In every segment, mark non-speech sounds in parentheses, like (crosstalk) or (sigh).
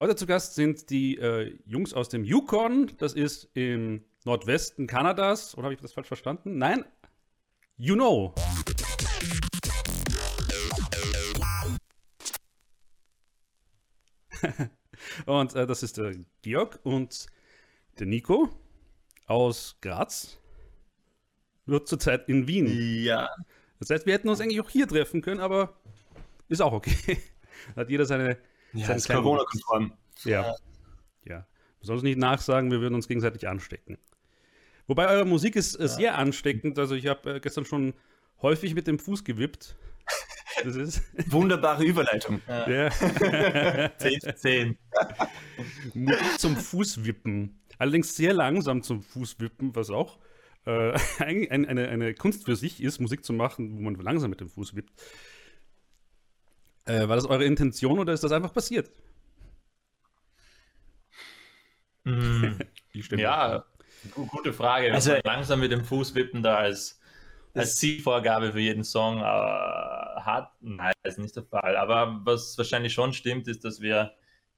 Heute zu Gast sind die äh, Jungs aus dem Yukon. Das ist im Nordwesten Kanadas. Oder habe ich das falsch verstanden? Nein? You know. (laughs) und äh, das ist der Georg und der Nico aus Graz. Wird zurzeit in Wien. Ja. Das heißt, wir hätten uns eigentlich auch hier treffen können, aber ist auch okay. (laughs) Hat jeder seine. Ja, seinen ist Corona-konform. Ja. Ja. Du sollst nicht nachsagen, wir würden uns gegenseitig anstecken. Wobei eure Musik ist äh, sehr ansteckend. Also ich habe äh, gestern schon häufig mit dem Fuß gewippt. Das ist (laughs) Wunderbare Überleitung. ja, 10 (laughs) zu 10. Musik zum Fußwippen. Allerdings sehr langsam zum Fußwippen, was auch äh, (laughs) eigentlich ein, eine, eine Kunst für sich ist, Musik zu machen, wo man langsam mit dem Fuß wippt. Äh, war das eure Intention oder ist das einfach passiert? (laughs) Die Stimme. Ja, gu- gute Frage. Also- Also, langsam mit dem Fuß wippen da als, als Zielvorgabe für jeden Song äh, hat. Nein, das ist nicht der Fall. Aber was wahrscheinlich schon stimmt, ist, dass wir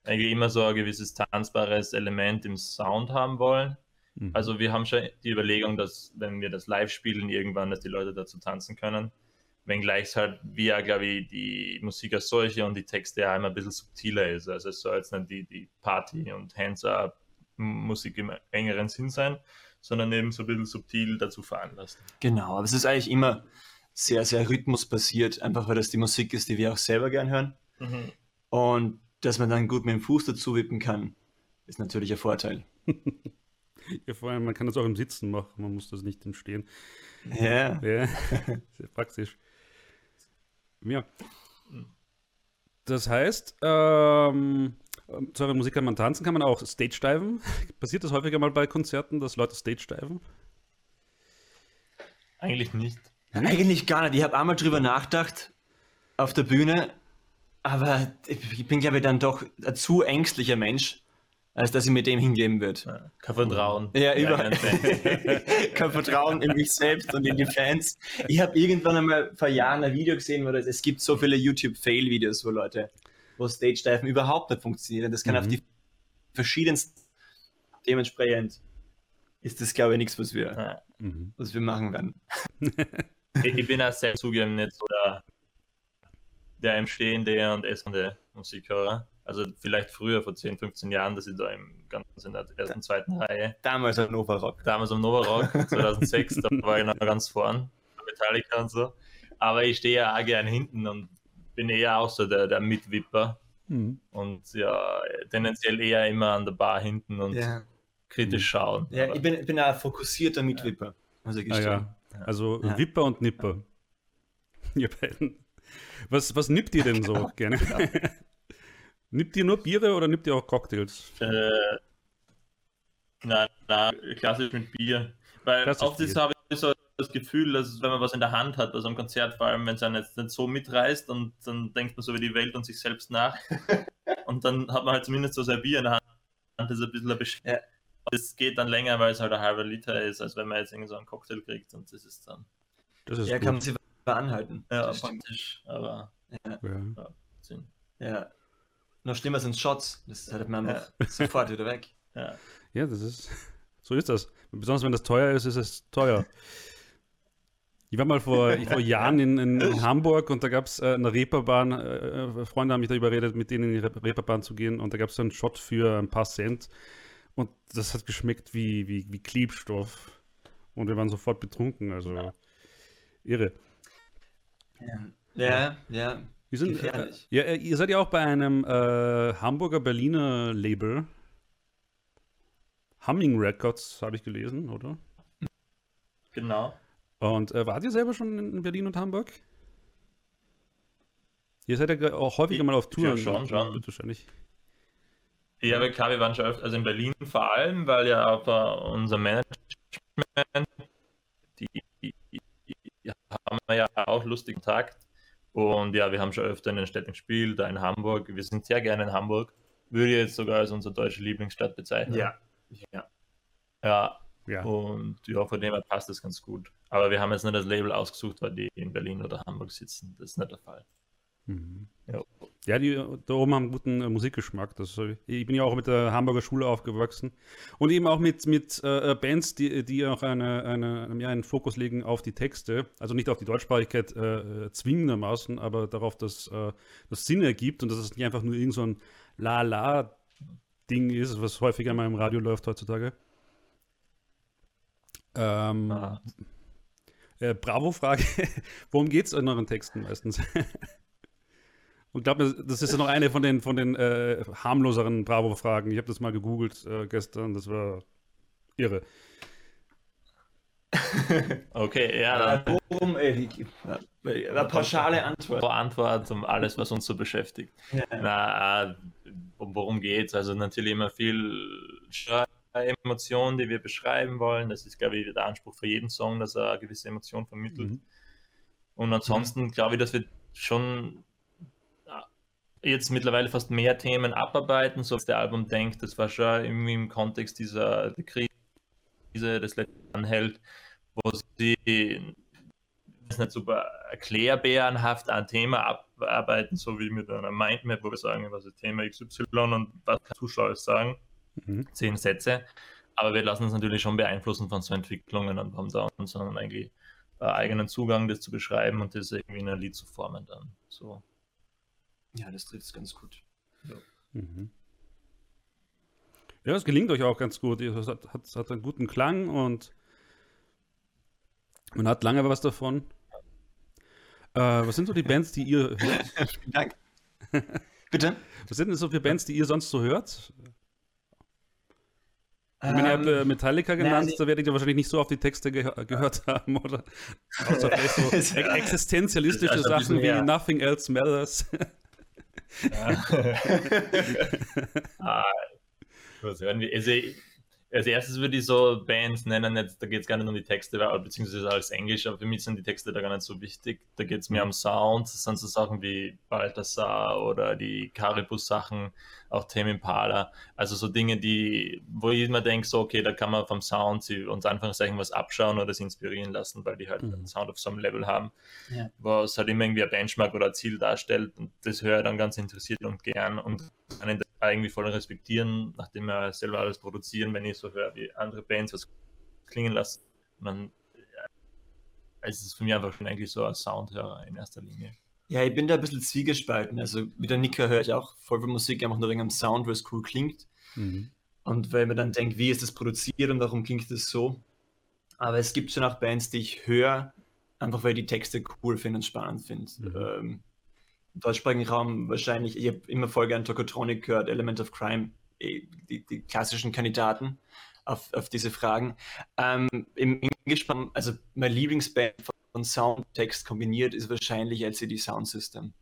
eigentlich immer so ein gewisses tanzbares Element im Sound haben wollen. Mhm. Also wir haben schon die Überlegung, dass wenn wir das live spielen, irgendwann, dass die Leute dazu tanzen können. Wenngleich es halt, wie ja, glaube ich, die Musik als solche und die Texte ja immer ein bisschen subtiler ist. Also es soll jetzt nicht die, die Party- und Hands-up Musik im engeren Sinn sein, sondern eben so ein bisschen subtil dazu veranlassen. Genau, aber es ist eigentlich immer sehr, sehr rhythmusbasiert, einfach weil das die Musik ist, die wir auch selber gern hören. Und dass man dann gut mit dem Fuß dazu wippen kann, ist natürlich ein Vorteil. (laughs) Ja, vor allem, man kann das auch im Sitzen machen, man muss das nicht im Stehen. Ja. Ja, (laughs) sehr praktisch. Ja. Das heißt, ähm, zu eurer Musik kann man tanzen, kann man auch stage-diven. (laughs) Passiert das häufiger mal bei Konzerten, dass Leute stage-diven? Eigentlich nicht. Eigentlich gar nicht. Ich habe einmal drüber nachgedacht auf der Bühne, aber ich bin, glaube ich, dann doch ein zu ängstlicher Mensch, als dass ich mit dem hingeben würde. Ja, Kein Vertrauen. Ja, überall. (laughs) kein- Vertrauen in mich selbst und in die Fans. Ich habe irgendwann einmal vor Jahren ein Video gesehen, wo das, es gibt so viele YouTube-Fail-Videos, wo Leute, wo Stage-Diven überhaupt nicht funktionieren. Das kann auf die verschiedensten, dementsprechend ist das, glaube ich, nichts, was wir, Ja. was wir machen werden. (laughs) Ich, ich bin auch sehr zugeben nicht so der, der im Stehende und essende Musikhörer. Also vielleicht früher, vor 10, 15 Jahren, dass ich da im Ganzen in der ersten, zweiten Reihe Damals ein Nova Rock. damals am Novarock 2006, (laughs) da war ich noch ganz vorn, Metallica und so. Aber ich stehe ja auch gern hinten und bin eher auch so der, der Mitwipper und ja, tendenziell eher immer an der Bar hinten und Ja, kritisch schauen. ja Aber ich bin, bin auch ein fokussierter Mitwipper. Also Ah, gestehen. ja. Also Ja. Wipper und Nipper. (laughs) Ihr beiden. Was, was nippt ihr denn so gerne? Nippt ihr nur Biere oder nippt ihr auch Cocktails? Äh, nein, nein, klassisch mit Bier. Weil Klassisch oft ist, Bier. habe ich so das Gefühl, dass wenn man was in der Hand hat, also am Konzert, vor allem wenn es einen jetzt nicht so mitreißt und dann denkt man so über die Welt und sich selbst nach. (laughs) und dann hat man halt zumindest so sein Bier in der Hand. Das ist ein bisschen ein Besch Ja. Das geht dann länger, weil es halt ein halber Liter ist, als wenn man jetzt irgendwie so einen Cocktail kriegt und das ist dann Das ist Ja, gut. kann man sich anhalten. ja, praktisch, aber ja. ja, Sinn. Ja. Noch schlimmer sind Shots. Das hat man einfach sofort wieder weg. (laughs) Ja. ja, das ist. (laughs) So ist das. Besonders wenn das teuer ist, ist es teuer. Ich war mal vor, vor (laughs) Jahren in, in, in Hamburg und da gab es äh, eine Reeperbahn. Äh, Freunde haben mich da überredet, mit denen in die Re- Reeperbahn zu gehen und da gab es einen Shot für ein paar Cent und das hat geschmeckt wie, wie, wie Klebstoff und wir waren sofort betrunken, also irre. Ja, ja. Wir sind, äh, ja, äh, ihr seid ja auch bei einem äh, Hamburger Berliner Label. Humming Records habe ich gelesen, oder? Genau. Und äh, wart ihr selber schon in Berlin und Hamburg? Ihr seid ja auch häufiger mal auf Tour. Ja, schon, schon. Wahrscheinlich. Ja, aber klar, wir waren schon öfter, also in Berlin vor allem, weil ja aber unser Management, die, die, die haben wir ja auch lustigen Kontakt. Und ja, wir haben schon öfter in den Städten gespielt, da in Hamburg. Wir sind sehr gerne in Hamburg. Würde ich jetzt sogar als unsere deutsche Lieblingsstadt bezeichnen. Ja. Ja, Ja. und ja, von dem her passt das ganz gut. Aber wir haben jetzt nicht das Label ausgesucht, weil die in Berlin oder Hamburg sitzen. Das ist nicht der Fall. Mhm. Ja. Ja, die da oben haben guten äh, Musikgeschmack. Das, äh, ich bin ja auch mit der Hamburger Schule aufgewachsen. Und eben auch mit, mit äh, Bands, die, die auch eine, eine, ja, einen Fokus legen auf die Texte. Also nicht auf die Deutschsprachigkeit äh, äh, zwingendermaßen, aber darauf, dass äh, das Sinn ergibt und dass es nicht einfach nur irgend so ein La-La-Ding ist, was häufiger mal im Radio läuft heutzutage. Ähm, Ah. äh, Bravo-Frage. (laughs) Worum geht es in euren Texten meistens? (laughs) Und glaube, das ist ja noch eine von den, von den äh, harmloseren Bravo-Fragen. Ich habe das mal gegoogelt äh, gestern, das war irre. (laughs) Okay, ja, dann Worum, äh, die- äh, eine pauschale Antwort. Antwort um alles, was uns so beschäftigt. Ja. Na, äh, um, worum geht's? Also natürlich immer viel Emotionen, die wir beschreiben wollen. Das ist, glaube ich, der Anspruch für jeden Song, dass er eine gewisse Emotion vermittelt. Mhm. Und ansonsten glaube ich, dass wir schon jetzt mittlerweile fast mehr Themen abarbeiten, so als der Album denkt. Das war schon irgendwie im Kontext dieser Krise, das letzte anhält, wo sie das nicht super erklärbärenhaft ein Thema abarbeiten, so wie mit einer Mindmap, wo wir sagen, was ist Thema XY und was kann Zuschauer sagen. Mhm. Zehn Sätze. Aber wir lassen uns natürlich schon beeinflussen von so Entwicklungen und haben da unseren eigentlich äh, eigenen Zugang, das zu beschreiben und das irgendwie in ein Lied zu formen dann. So. Ja, das trifft es ganz gut. Mhm. Ja, es gelingt euch auch ganz gut. Es hat, hat, hat einen guten Klang und man hat lange was davon. Äh, was sind so die Bands, die ihr hört? (laughs) Vielen Dank. Bitte? Was sind denn so für Bands, die ihr sonst so hört? Ich meine, ihr habt äh, Metallica genannt, nee. da werdet ihr wahrscheinlich nicht so auf die Texte ge gehört haben, oder? Außer vielleicht so (laughs) ex existenzialistische Also Sachen wie Nothing Else Matters. (laughs) (laughs) ah, was hören wir? Also, als erstes würde ich so Bands nennen, jetzt, da geht es gar nicht um die Texte, beziehungsweise alles Englisch, aber für mich sind die Texte da gar nicht so wichtig. Da geht es mehr um Sound, das sind so Sachen wie Balthasar oder die Caribus-Sachen, auch Tame Impala. Also so Dinge, die, wo ich immer denke, so, okay, da kann man vom Sound sie uns Anführungszeichen was abschauen oder sie inspirieren lassen, weil die halt Mhm. einen Sound auf so einem Level haben, Ja. was halt immer irgendwie ein Benchmark oder ein Ziel darstellt. Und das höre ich dann ganz interessiert und gern und da irgendwie voll respektieren, nachdem wir selber alles produzieren, wenn ich so höre, wie andere Bands was klingen lassen. Und dann ja, ist es für mich einfach schon eigentlich so ein Soundhörer in erster Linie. Ja, ich bin da ein bisschen zwiegespalten. Also wie der Nicker höre ich auch voll viel Musik, einfach nur wegen dem Sound, weil es cool klingt. Mhm. Und weil man dann denkt, wie ist das produziert und warum klingt das so. Aber es gibt schon auch Bands, die ich höre, einfach weil ich die Texte cool finde und spannend finde. Mhm. Ähm, deutschsprachigen Raum wahrscheinlich, ich habe immer voll gern Tokotronic gehört, Element of Crime, eh, die, die klassischen Kandidaten auf, auf diese Fragen. Ähm, Im Englischsprachigen, also mein Lieblingsband von Sound und Text kombiniert ist wahrscheinlich LCD Sound System,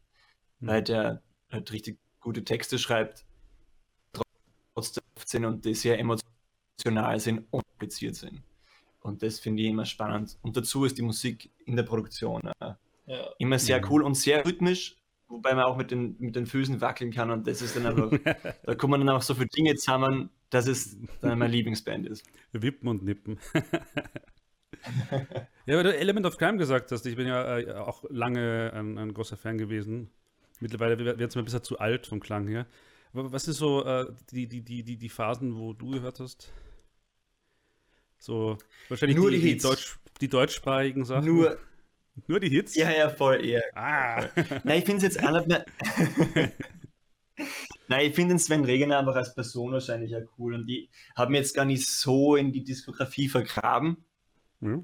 Mhm. weil der halt richtig gute Texte schreibt, trotzdem sind und die sehr emotional sind und kompliziert sind. Und das finde ich immer spannend. Und dazu ist die Musik in der Produktion äh, Ja. immer sehr Mhm. cool und sehr rhythmisch, wobei man auch mit den, mit den Füßen wackeln kann und das ist dann einfach, (laughs) da kommen dann auch so viele Dinge zusammen, dass es dann meine Lieblingsband ist. Wippen und nippen. (laughs) ja, weil du Element of Crime gesagt hast, ich bin ja äh, auch lange ein, ein großer Fan gewesen. Mittlerweile wird es mir ein bisschen zu alt vom Klang her. Aber was ist so äh, die, die, die, die, die Phasen, wo du gehört hast? So, wahrscheinlich Nur die, die die. Deutsch, die deutschsprachigen Sachen. Nur, Nur die Hits? ja, ja, voll, eher. Ah. Nein, ich finde es jetzt auch nicht mehr. (laughs) Nein, ich finde den Sven Regener einfach als Person wahrscheinlich ja cool und die haben jetzt gar nicht so in die Diskografie vergraben. Ja.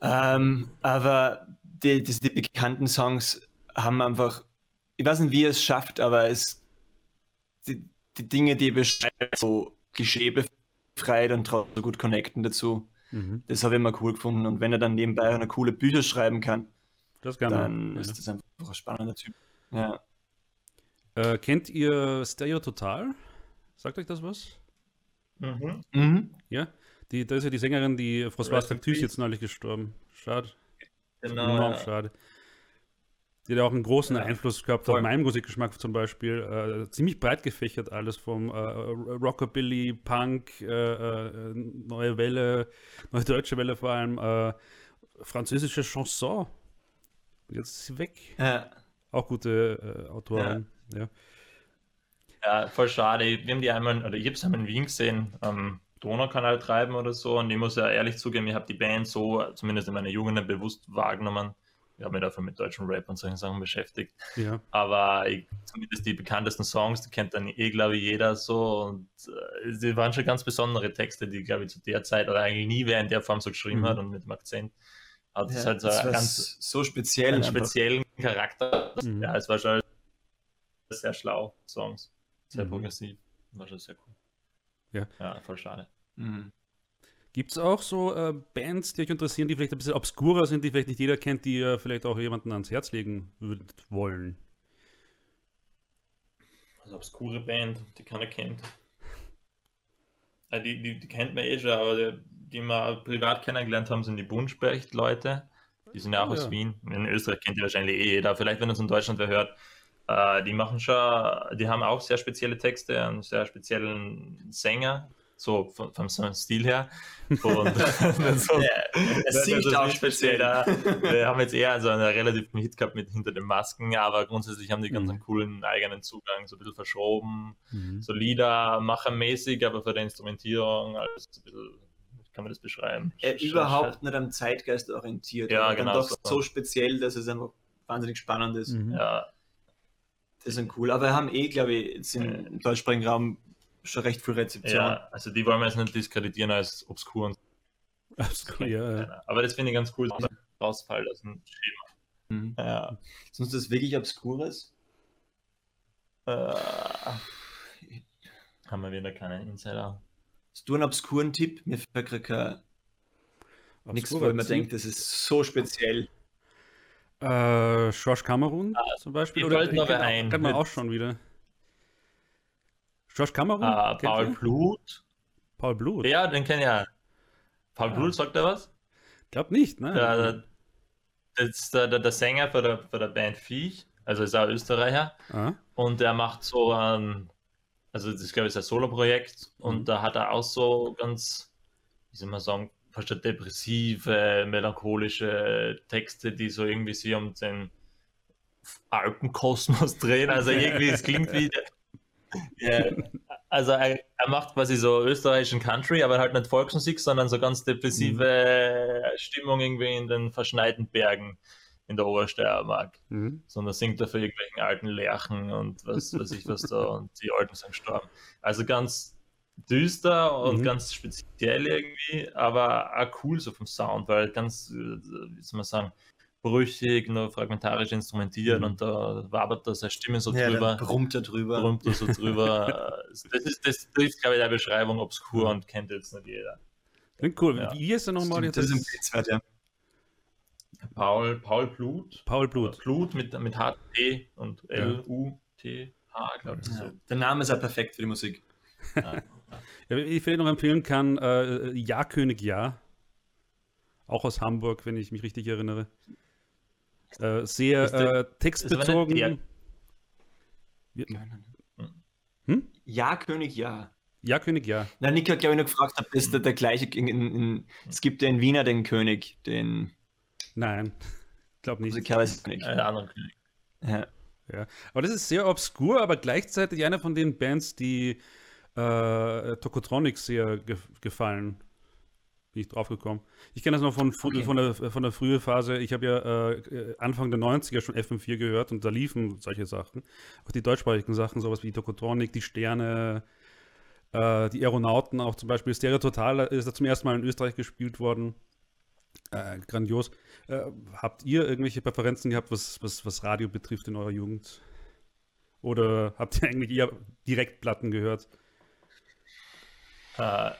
Ähm, aber die, die, die bekannten Songs haben einfach, ich weiß nicht, wie er es schafft, aber es, die, die Dinge, die er beschreibt, so klischeebefreit und trotzdem so gut connecten dazu, Mhm. das habe ich immer cool gefunden. Und wenn er dann nebenbei auch noch coole Bücher schreiben kann, Das kann dann man. ist das einfach ein spannender Typ. Ja. Äh, kennt ihr Stereo Total? Sagt euch das was? Mhm. Mhm. Ja? Die, da ist ja die Sängerin, die François Rest in Tactus peace. jetzt neulich gestorben. Schade. Genau. Enorm ja. schade. Die hat auch einen großen Ja, Einfluss gehabt voll. auf meinen Musikgeschmack zum Beispiel. Äh, ziemlich breit gefächert alles vom äh, Rockabilly, Punk, äh, äh, neue Welle, neue deutsche Welle vor allem, äh, französische Chanson. Jetzt ist sie weg. Ja. Auch gute äh, Autoren. Ja. ja. Ja, voll schade. Wir haben die einmal, oder ich habe es einmal in Wien gesehen, am Donaukanal treiben oder so. Und ich muss ja ehrlich zugeben, ich habe die Band so, zumindest in meiner Jugend, bewusst wahrgenommen. Ich habe mich dafür mit deutschen Rap und solchen Sachen beschäftigt. Ja. Aber ich, zumindest die bekanntesten Songs, die kennt dann eh, glaube ich, jeder so. Und äh, sie waren schon ganz besondere Texte, die, glaube ich, zu der Zeit oder eigentlich nie wer in der Form so geschrieben Mhm. hat und mit dem Akzent. Hat Ja, es halt so einen war ganz so speziell. einen speziellen Charakter. Mhm. Ja, es war schon sehr schlau, Songs. Sehr Mhm. progressiv. War schon sehr cool. Ja. Ja, voll schade. Mhm. Gibt es auch so äh, Bands, die euch interessieren, die vielleicht ein bisschen obskurer sind, die vielleicht nicht jeder kennt, die ihr vielleicht auch jemanden ans Herz legen würdet wollen? Also obskure Band, die keiner kennt. Äh, die, die, die kennt man eh schon, aber die, die wir privat kennengelernt haben, sind die Buntspecht-Leute. Die sind ja auch Oh, aus ja. Wien. In Österreich kennt die wahrscheinlich eh jeder. Vielleicht, wenn uns in Deutschland wer hört. Äh, die machen schon, die haben auch sehr spezielle Texte, einen sehr speziellen Sänger, so vom, vom Stil her. Und (laughs) (laughs) so, Es Das singt ist auch speziell. da. Wir haben jetzt eher so einen relativen Hit gehabt mit Hinter den Masken, aber grundsätzlich haben die ganz Mhm. einen coolen eigenen Zugang, so ein bisschen verschoben, Mhm. so Liedermachermäßig, aber für die Instrumentierung alles ein bisschen, wie kann man das beschreiben? Er Sch- überhaupt nicht am Zeitgeist orientiert. Ja, aber genau Dann doch so. so speziell, dass es einfach wahnsinnig spannend ist. Mhm. Ja, Das ist cool. Aber wir haben eh, glaube ich, jetzt Äh. im deutschsprachigen Raum schon recht viel Rezeption. ja, also die wollen wir jetzt nicht diskreditieren als obskur und Obskur, ja, ja. aber das finde ich ganz cool, dass rausfällt aus dem Schema. Mhm. Ja. Ist uns das wirklich Obskures? Äh, haben wir wieder keinen Insider. Hast du einen obskuren Tipp? Mir fällt gerade kein- nichts, wo Obskurer ich mir Tipp. denke, das ist so speziell. Äh, George Cameron zum Beispiel. Oder noch ein. Kennt man auch schon wieder. George Cameron? Kennt Paul? Blut. Paul Blut? Ja, den kenne ich ja. Paul Ah. Blut, sagt er was? Glaub nicht, ne? Der, der, der, der, Sänger für der, für der Band Viech, also ist auch Österreicher. Ah, Und der macht so ein, also das glaube ich ist ein Solo-Projekt und Mhm. da hat er auch so ganz, wie soll man sagen, fast depressive, melancholische Texte, die so irgendwie sich um den Alpenkosmos drehen. Also irgendwie, es klingt wie. (laughs) Ja, also er, er macht quasi so österreichischen Country, aber halt nicht Volksmusik, sondern so ganz depressive Stimmung irgendwie in den verschneiten Bergen in der Obersteiermark mhm. sondern singt er für irgendwelchen alten Lerchen und was weiß ich was da und die Alten sind gestorben. Also ganz düster und Mhm. ganz speziell irgendwie, aber auch cool so vom Sound, weil ganz, wie soll man sagen, brüchig, nur fragmentarisch instrumentiert Mhm. und da wabert da seine Stimme so Ja, drüber, brummt er drüber. brummt er so drüber. (laughs) das ist, das trifft, glaube ich, der Beschreibung obskur und kennt jetzt nicht jeder. Klingt cool. Ja. Wie ist er nochmal? Jetzt? das ist empfehlenswert, ja. Paul, Paul Blut. Paul Blut. Blut mit, mit H-T und L-U-T-H, glaube ich. So. ja. Der Name ist ja perfekt für die Musik. Ja. Ja, (laughs) ich vielleicht noch empfehlen kann, äh, Ja König Ja. Auch aus Hamburg, wenn ich mich richtig erinnere. Äh, sehr Ist äh, ist nicht textbezogen. der- Ja, Hm? Ja, König, ja. ja König Ja. Na, Nick hat, glaube ich, nur gefragt, ob das der, der gleiche. In, in, in, es gibt ja in Wiener den König, den Nein, glaube nicht. musikalischen König. Ein anderer König. Ja. Ja. Aber das ist sehr obskur, aber gleichzeitig einer von den Bands, die äh, Tokotronic sehr ge gefallen. Bin ich drauf gekommen. Ich kenne das noch von, von, Okay. von, der, von der frühen Phase. Ich habe ja äh, Anfang der 90er schon FM4 gehört und da liefen solche Sachen. Auch die deutschsprachigen Sachen, sowas wie Tokotronic, die Sterne, äh, die Aeronauten auch zum Beispiel. Stereo Total ist da zum ersten Mal in Österreich gespielt worden. Äh, grandios. Äh, habt ihr irgendwelche Präferenzen gehabt, was, was, was Radio betrifft in eurer Jugend? Oder habt ihr eigentlich eher Direktplatten gehört? Äh,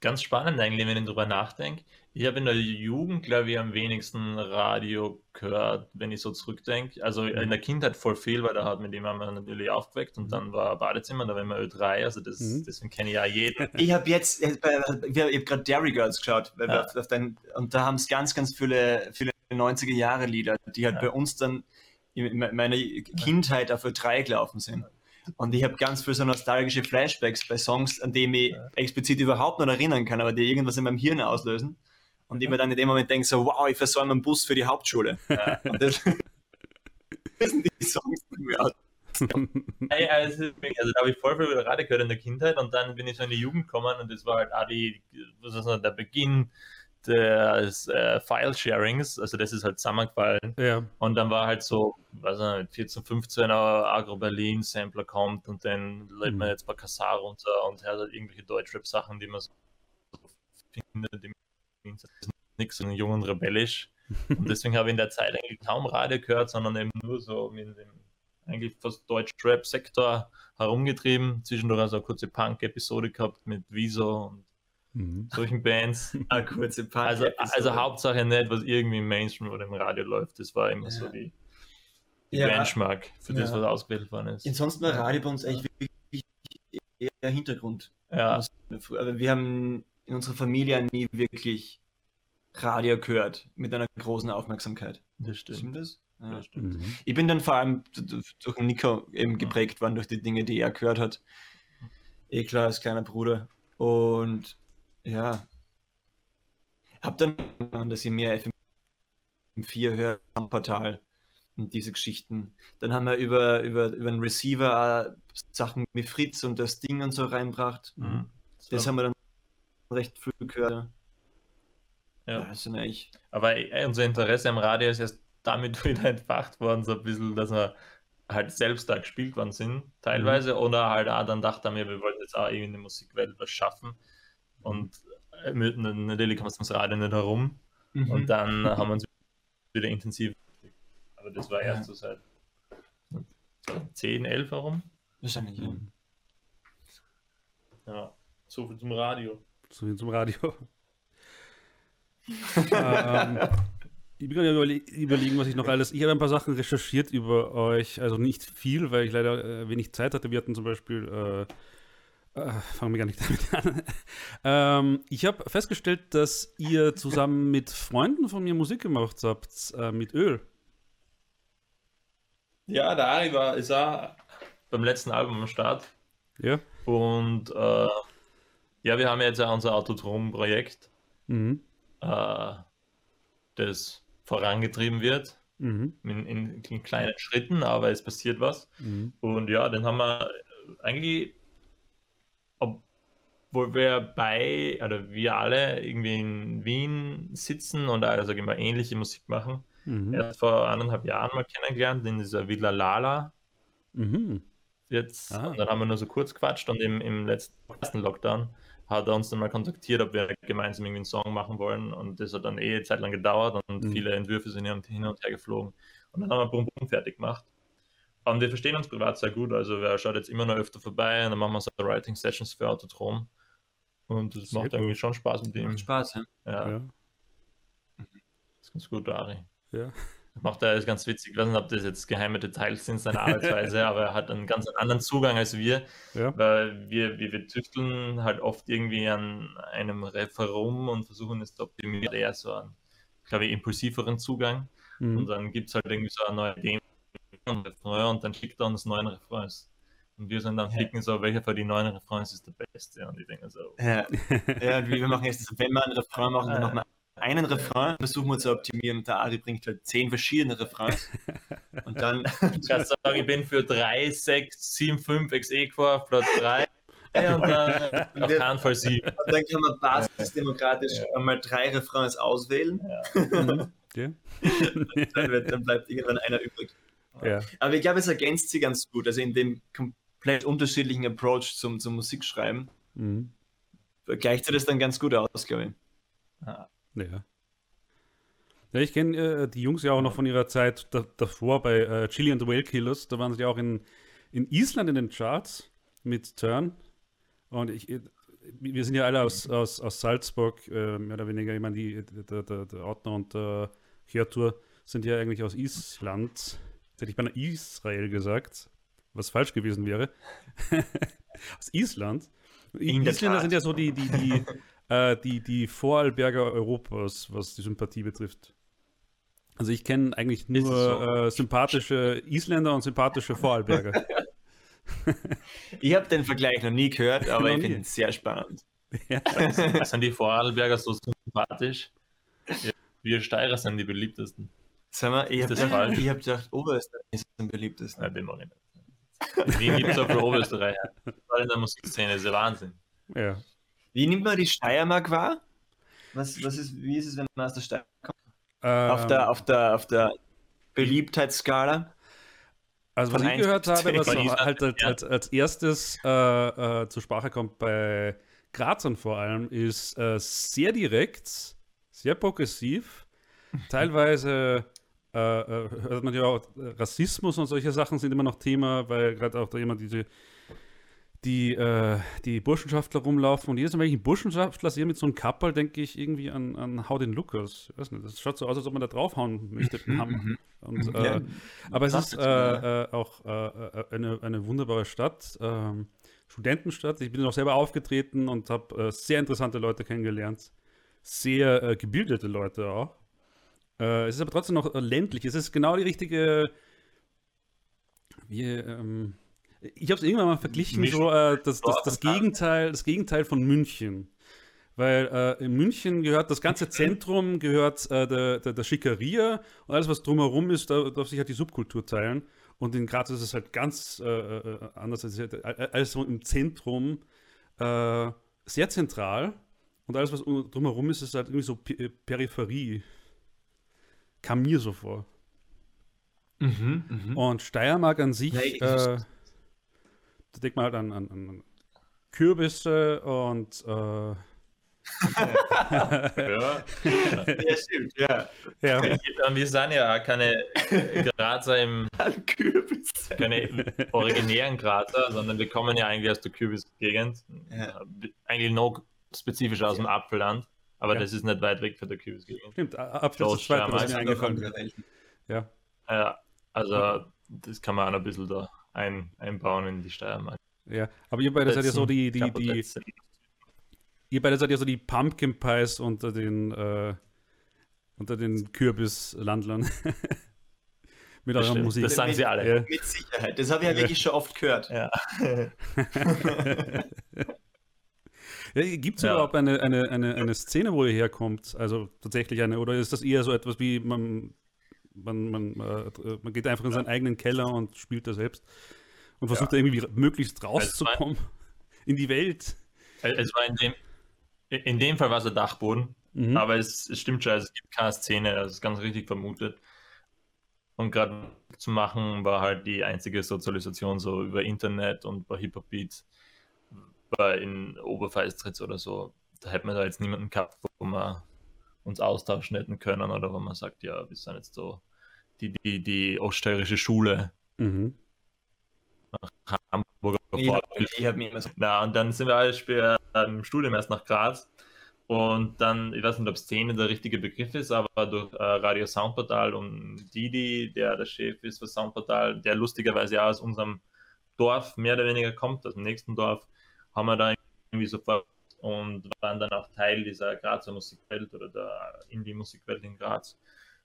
ist ganz spannend eigentlich, wenn ich darüber nachdenke. Ich habe in der Jugend, glaube ich, am wenigsten Radio gehört, wenn ich so zurückdenke. Also in der Kindheit voll viel, weil da hat mit dem haben wir natürlich aufgeweckt und dann war Badezimmer, da war immer Ö3, also das, Mhm. deswegen kenne ich ja jeden. (laughs) Ich habe jetzt, äh, bei- ich habe gerade Dairy Girls geschaut, weil wir Ja. auf, auf dein, und da haben es ganz, ganz viele, viele 90er Jahre Lieder, die halt Ja. bei uns dann in me- meiner Kindheit auf Ö3 gelaufen sind. Und ich habe ganz viele so nostalgische Flashbacks bei Songs, an die ich mich explizit überhaupt nicht erinnern kann, aber die irgendwas in meinem Hirn auslösen. Und ich mir dann in dem Moment denke, so, wow, ich versäume einen Bus für die Hauptschule. (laughs) Und das, (laughs) wissen die Songs nicht mehr aus. Ey, also, also da habe ich voll viel wieder Radio gehört in der Kindheit und dann bin ich so in die Jugend gekommen und das war halt auch die, was ist das, der Beginn des äh, File-Sharings, also das ist halt zusammengefallen. Ja. Und dann war halt so, weiß nicht, 14, 15 Agro Berlin Sampler kommt und dann lädt man Mhm. jetzt bei Kassar runter und hört halt irgendwelche Deutschrap-Sachen, die man so findet. Die nichts so jung und rebellisch. (laughs) Und deswegen habe ich in der Zeit eigentlich kaum Radio gehört, sondern eben nur so in dem eigentlich fast Deutsch-Rap-Sektor herumgetrieben. Zwischendurch also eine kurze Punk-Episode gehabt mit Wieso und Mhm. solchen Bands. Eine kurze Punk Also, also Hauptsache nicht, was irgendwie im Mainstream oder im Radio läuft. Das war immer so Ja. die, die Ja. Benchmark für das, was ausgewählt worden ist. Ansonsten war Radio bei uns eigentlich wirklich eher Hintergrund. Ja, Aber wir haben in unserer Familie nie wirklich Radio gehört mit einer großen Aufmerksamkeit. das stimmt. Stimmt das? Ja. Das stimmt. Mhm. Ich bin dann vor allem durch den Nico eben geprägt worden, durch die Dinge, die er gehört hat. Eh klar, als kleiner Bruder. Und ja, hab dann, dass ich mehr FM4 höre am Portal und diese Geschichten. Dann haben wir über, über, über den Receiver auch Sachen wie Fritz und das Ding und so reinbracht. Mhm. Das So. haben wir dann recht früh gehört. Ja. sind eigentlich Aber ey, unser Interesse am Radio ist erst damit (laughs) wieder entfacht worden, so ein bisschen, dass wir halt selbst da gespielt worden sind, teilweise, oder halt auch dann dachten wir, wir wollten jetzt auch irgendwie in der Musikwelt was schaffen. Und äh, mit, natürlich kommst du ums Radio nicht herum. Mhm. Und dann haben wir uns wieder intensiv. Aber das war erst so seit 10, 11 herum. wahrscheinlich, ja. Ja, so viel zum Radio. So wie zum Radio. (laughs) ähm, ich bin gerade überle überlegen, was ich noch alles. Ich habe ein paar Sachen recherchiert über euch, also nicht viel, weil ich leider äh, wenig Zeit hatte. Wir hatten zum Beispiel, äh, äh, fangen wir gar nicht damit an. (laughs) ähm, ich habe festgestellt, dass ihr zusammen mit Freunden von mir Musik gemacht habt, äh, mit Öl. Ja, der Ari war, ist auch beim letzten Album am Start. Ja. Und äh, ja, wir haben jetzt auch unser Autotron-Projekt, Mhm. äh, das vorangetrieben wird. Mhm. In, in, in kleinen Schritten, aber es passiert was. Mhm. Und ja, den haben wir eigentlich, obwohl wir bei, oder wir alle irgendwie in Wien sitzen und also immer ähnliche Musik machen, Mhm. erst vor anderthalb Jahren mal kennengelernt in dieser Villa Lala. Mhm. Jetzt, Ah. und dann haben wir nur so kurz quatscht und im, im letzten ersten Lockdown hat er uns dann mal kontaktiert, ob wir gemeinsam irgendwie einen Song machen wollen und das hat dann eh eine Zeit lang gedauert und Mhm. viele Entwürfe sind hin und, her geflogen und dann haben wir Bum Bum fertig gemacht. Und wir verstehen uns privat sehr gut, also er schaut jetzt immer noch öfter vorbei und dann machen wir so Writing Sessions für Autotron und das macht irgendwie schon Spaß mit ihm. Macht Spaß, ja. Ja, Ja. das ist ganz gut, Ari. Ja. Macht er ist ganz witzig. Ich weiß nicht, ob das jetzt geheime Details sind seiner Arbeitsweise, (laughs) aber er hat einen ganz anderen Zugang als wir, Ja. weil wir, wir, wir tüfteln halt oft irgendwie an einem Riff herum und versuchen es zu optimieren. Eher so einen, glaube ich, impulsiveren Zugang. Und Mhm. dann gibt es halt irgendwie so eine neue Idee und und dann schickt er uns neuen Refrains. Und wir sind dann Ja. klicken so, welcher von den neuen Refrains ist der beste. Und ich denke so, Ja, ja und wir machen jetzt, wenn wir einen Refrain machen, dann wir einen Refrain, versuchen wir zu optimieren und der Ari bringt halt zehn verschiedene Refrains. Und dann, ich kann sagen, ich bin für 3, 6, 7, 5 XE gefahren, Platz 3. Und dann auf keinen Fall 7. und dann kann man basisdemokratisch einmal drei Refrains auswählen. Ja. (laughs) Dann, wird, dann bleibt irgendwann einer übrig. ja. Aber ich glaube, es ergänzt sie ganz gut. Also in dem komplett unterschiedlichen Approach zum, zum Musikschreiben Mhm. gleicht sie das dann ganz gut aus, glaube ich. Ja. Ja, ich kenne äh, die Jungs ja auch noch von ihrer Zeit da, davor bei äh, Chili and the Whale Killers. Da waren sie ja auch in, in Island in den Charts mit Turn. Und ich, äh, wir sind ja alle aus, aus, aus Salzburg, äh, mehr oder weniger. Ich meine, die, der, der, der Ordner und der Hörtour sind ja eigentlich aus Island. Jetzt hätte ich beinahe Israel gesagt, was falsch gewesen wäre. (laughs) aus Island. In der Isländer Tat. sind ja so die, die, die, (laughs) äh, die, die Vorarlberger Europas, was die Sympathie betrifft. Also ich kenne eigentlich nur so? äh, sympathische Isländer und sympathische Vorarlberger. (laughs) Ich habe den Vergleich noch nie gehört, aber ich finde ihn sehr spannend. ja. Sind die Vorarlberger so sympathisch? Ja, wir Steirer sind die beliebtesten. Sag mal, ich habe gedacht, hab gedacht, Oberösterreich ist am beliebtesten. Nein, den mag ich nicht. Wien gibt es auch für Oberösterreicher. Gerade in der Musikszene, das ist ja Wahnsinn. Ja. Wie nimmt man die Steiermark wahr? Was, was ist, wie ist es, wenn man aus der Steiermark kommt? auf, Ähm, der, auf, der, auf der Beliebtheitsskala? Also was ich gehört habe, was halt als, als, als erstes äh, äh, zur Sprache kommt bei Grazern vor allem, ist äh, sehr direkt, sehr progressiv, (laughs) teilweise äh, hört man ja auch, Rassismus und solche Sachen sind immer noch Thema, weil gerade auch da jemand diese die, äh, die Burschenschaftler rumlaufen und jedes Mal, wenn ich einen Burschenschaftler sehe mit so einem Kappel, denke ich irgendwie an, an Hau den Lukas. Ich weiß nicht, das schaut so aus, als ob man da draufhauen möchte mit dem Hammer. Und, äh, Ja, aber es ist äh, äh, auch äh, eine, eine wunderbare Stadt, ähm, Studentenstadt. Ich bin auch selber aufgetreten und habe sehr interessante Leute kennengelernt. Sehr gebildete Leute auch. Äh, es ist aber trotzdem noch äh, ländlich. Es ist genau die richtige. Wie, ähm, ich habe es irgendwann mal verglichen, so äh, das, das, das. Gegenteil, das Gegenteil von München. Weil äh, in München gehört das ganze Zentrum, gehört äh, der, der, der Schickeria und alles, was drumherum ist, da darf sich halt die Subkultur teilen. Und in Graz ist es halt ganz äh, äh, anders. Ist halt alles so im Zentrum sehr zentral und alles, was um- drumherum ist, ist halt irgendwie so P Peripherie. Kam mir so vor. Mhm, mhm. Und Steiermark an sich, Ja, ich- äh, da denkt man halt an, an, an Kürbisse und äh, (laughs) Ja. Ja, stimmt, ja. ja, Und wir sind ja auch keine Grazer im, (laughs) Kürbis. keine originären Grazer, sondern wir kommen ja eigentlich aus der Kürbisgegend. Ja. Eigentlich noch spezifisch aus dem Apfelland, aber Ja. das ist nicht weit weg von der Kürbisgegend. stimmt, Apfel ist das zweite, was mir eingefallen ist. Ja. Ja, also das kann man auch noch ein bisschen da ein, einbauen in die Steiermark. Ja, aber ihr beide seid ja so die, die, die, ihr beide seid ja so die Pumpkin Pies unter den, äh, unter den Kürbislandlern. (laughs) Mit eurer Bestimmt. Musik. Das sagen sie alle. Ja. Mit Sicherheit. Das habe ich ja wirklich schon oft gehört. Ja. (laughs) (laughs) Ja, Gibt es Ja. überhaupt eine, eine, eine, eine Szene, wo ihr herkommt? Also tatsächlich eine, oder ist das eher so etwas wie man, man, man, äh, man geht einfach in seinen eigenen Keller und spielt da selbst und versucht da irgendwie möglichst rauszukommen (laughs) in die Welt? Es war in dem, in dem Fall war es der Dachboden, Mhm. aber es, es stimmt schon, also es gibt keine Szene, das ist ganz richtig vermutet. Und gerade zu machen war halt die einzige Sozialisation so über Internet und bei Hip-Hop-Beats, war in Oberfeistritz oder so. Da hätte man da jetzt niemanden gehabt, wo wir uns austauschen hätten können oder wo man sagt, ja, wir sind jetzt so die, die, die oststeirische Schule Mhm. Hamburger Ich habe hab mir immer so. Na, und dann sind wir alle später im Studium erst nach Graz. Und dann, ich weiß nicht, ob Szene der richtige Begriff ist, aber durch äh, Radio Soundportal und Didi, der der Chef ist für Soundportal, der lustigerweise auch aus unserem Dorf mehr oder weniger kommt, aus dem nächsten Dorf, haben wir da irgendwie sofort und waren dann auch Teil dieser Grazer Musikwelt oder der Indie-Musikwelt in Graz.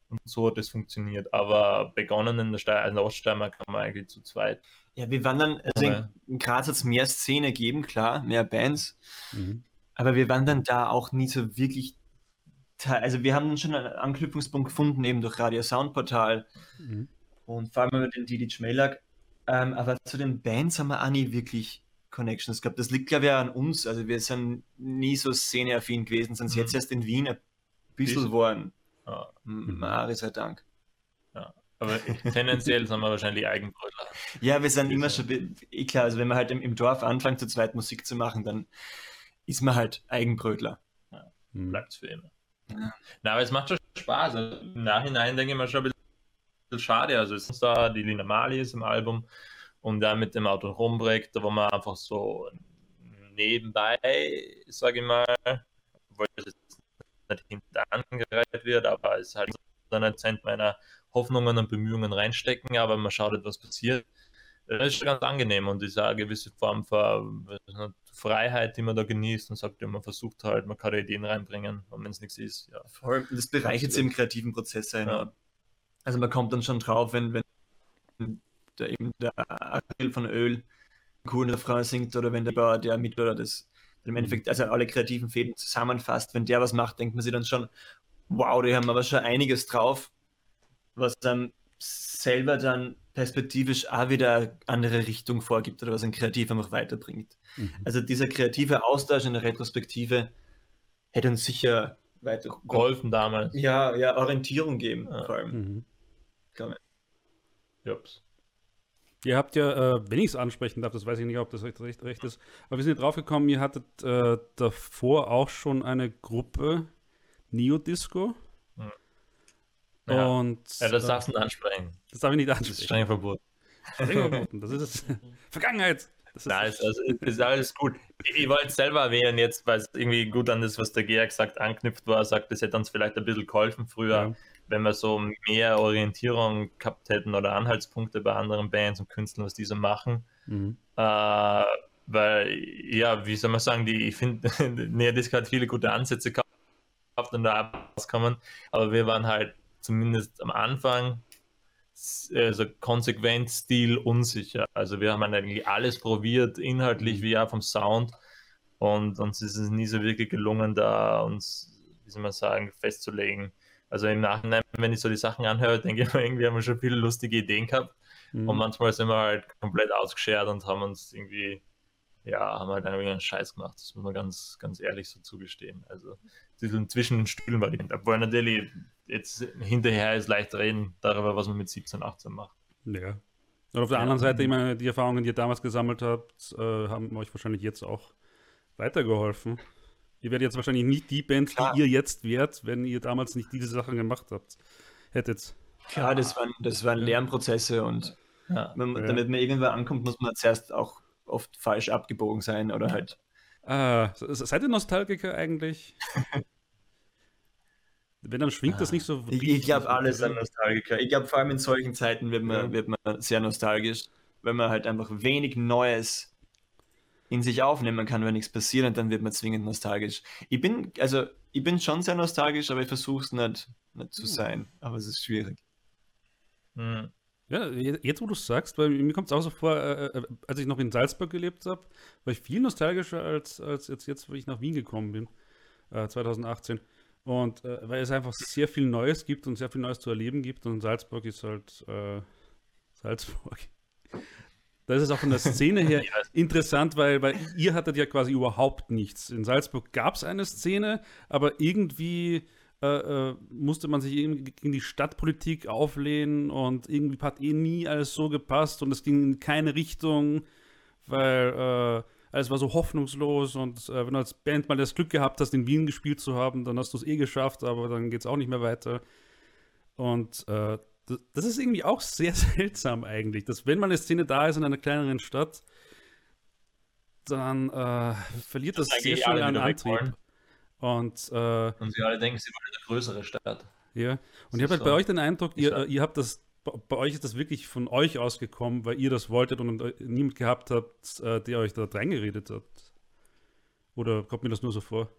Und so hat das funktioniert. Aber begonnen in der, Steier, also in der Oststeiermark haben wir eigentlich zu zweit. Ja, wir waren dann, also in, Graz hat es mehr Szene gegeben, klar, mehr Bands. Mhm. Aber wir waren dann da auch nie so wirklich. Also wir haben dann schon einen Anknüpfungspunkt gefunden, eben durch Radio Soundportal Mhm. und vor allem über den Didi Schmellack. Ähm, aber zu den Bands haben wir auch nie wirklich Connections gehabt. Das liegt, glaube ich, an uns. Also wir sind nie so szeneaffin gewesen, sind Mhm. jetzt erst in Wien ein bisschen geworden. Ja. Mhm. Mari sei Dank. Aber tendenziell sind wir wahrscheinlich Eigenbrötler. Ja, wir sind immer schon, eh klar, also wenn man halt im, im Dorf anfängt, zu zweit Musik zu machen, dann ist man halt Eigenbrötler. Mhm. Bleibt es für immer. Ja. Na, aber es macht schon Spaß. Also Im Nachhinein denke ich mir schon ein bisschen schade. Also es ist da, die Lina Mali ist im Album und dann mit dem Autonomprojekt, wo man einfach so nebenbei, sage ich mal, obwohl es jetzt nicht hinten angereiht wird, aber es ist halt so ein Cent meiner Hoffnungen und Bemühungen reinstecken, aber man schaut, was passiert. Das ist schon ganz angenehm und ist eine gewisse Form von Freiheit, die man da genießt und sagt, ja, man versucht halt, man kann da Ideen reinbringen und wenn es nichts ist, ja. Voll. Und das bereichert sich im kreativen Prozess ja enorm. Also man kommt dann schon drauf, wenn, wenn der, eben der Ariel von Öl coolen Refrain singt oder wenn der Bauer, der mit oder das im Endeffekt, also alle kreativen Fäden zusammenfasst, wenn der was macht, denkt man sich dann schon, wow, die haben aber schon einiges drauf. was einem selber dann perspektivisch auch wieder eine andere Richtung vorgibt oder was ein Kreativ einfach weiterbringt. Mhm. Also dieser kreative Austausch in der Retrospektive hätte uns sicher weiter geholfen damals. Ja, ja, Orientierung geben, ja. vor allem. Mhm. Jups. Ihr habt ja, äh, wenn ich es ansprechen darf, das weiß ich nicht, ob das recht, recht, recht ist, aber wir sind drauf gekommen, ihr hattet äh, davor auch schon eine Gruppe Neo-Disco. Hm. Ja. Und, ja, das äh, darfst du nicht ansprechen. Das darf ich nicht ansprechen. Das ist streng verboten. Streng verboten. Das ist (laughs) Vergangenheit. Das ist, Nein, ist, also, ist alles gut. Ich wollte selber erwähnen, jetzt, weil es irgendwie gut an das, was der Georg sagt, anknüpft war, sagt, das hätte uns vielleicht ein bisschen geholfen früher. Ja wenn wir so mehr Orientierung gehabt hätten oder Anhaltspunkte bei anderen Bands und Künstlern, was diese machen. Mhm. Äh, weil, ja, wie soll man sagen, die, ich finde, (laughs) Neodisco hat viele gute Ansätze gehabt und da rauskommen, aber wir waren halt zumindest am Anfang also konsequent Stil unsicher. Also wir haben eigentlich alles probiert, inhaltlich wie auch vom Sound und uns ist es nie so wirklich gelungen, da uns, wie soll man sagen, festzulegen. Also im Nachhinein, wenn ich so die Sachen anhöre, denke ich mir, irgendwie haben wir schon viele lustige Ideen gehabt. Mhm. Und manchmal sind wir halt komplett ausgeschert und haben uns irgendwie, ja, haben halt irgendwie einen Scheiß gemacht. Das muss man ganz, ganz ehrlich so zugestehen. Also zwischen den Stühlen die, obwohl natürlich jetzt hinterher ist leicht reden darüber, was man mit 17, 18 macht. Ja. Und auf der ja. anderen Seite, ich meine, die Erfahrungen, die ihr damals gesammelt habt, äh, haben euch wahrscheinlich jetzt auch weitergeholfen. Ihr werdet jetzt wahrscheinlich nicht die Band, Klar. die ihr jetzt wärt, wenn ihr damals nicht diese Sachen gemacht habt, hättet. Klar, das waren, das waren Lernprozesse und ja. man, damit man irgendwann ankommt, muss man zuerst auch oft falsch abgebogen sein oder halt. Ah, seid ihr Nostalgiker eigentlich? (laughs) Wenn dann schwingt das nicht so. Ich, ich glaube, alles an Nostalgiker. Ich glaube, vor allem in solchen Zeiten wird man, ja. wird man sehr nostalgisch, wenn man halt einfach wenig Neues in sich aufnehmen kann, wenn nichts passiert und dann wird man zwingend nostalgisch. Ich bin, also, ich bin schon sehr nostalgisch, aber ich versuche es nicht, nicht zu hm. sein. Aber es ist schwierig. Hm. Ja, jetzt wo du es sagst, weil mir kommt es auch so vor, äh, äh, als ich noch in Salzburg gelebt habe, war ich viel nostalgischer als, als jetzt, jetzt, wo ich nach Wien gekommen bin, äh, 2018. Und äh, weil es einfach sehr viel Neues gibt und sehr viel Neues zu erleben gibt und Salzburg ist halt äh, Salzburg. Da ist es auch von der Szene her (laughs) interessant, weil, weil ihr hattet ja quasi überhaupt nichts. In Salzburg gab es eine Szene, aber irgendwie äh, äh, musste man sich gegen die Stadtpolitik auflehnen und irgendwie hat eh nie alles so gepasst und es ging in keine Richtung, weil äh, alles war so hoffnungslos und äh, wenn du als Band mal das Glück gehabt hast, in Wien gespielt zu haben, dann hast du es eh geschafft, aber dann geht es auch nicht mehr weiter. Und äh, das ist irgendwie auch sehr (laughs) seltsam eigentlich, dass wenn mal eine Szene da ist in einer kleineren Stadt, dann äh, verliert das, das sehr schnell an Antrieb. Und, äh, und sie alle denken, sie wollen eine größere Stadt. Ja, und ich habe halt bei euch den Eindruck, ihr, ihr habt das, bei euch ist das wirklich von euch ausgekommen, weil ihr das wolltet und äh, niemand gehabt habt, äh, der euch da reingeredet hat. Oder kommt mir das nur so vor?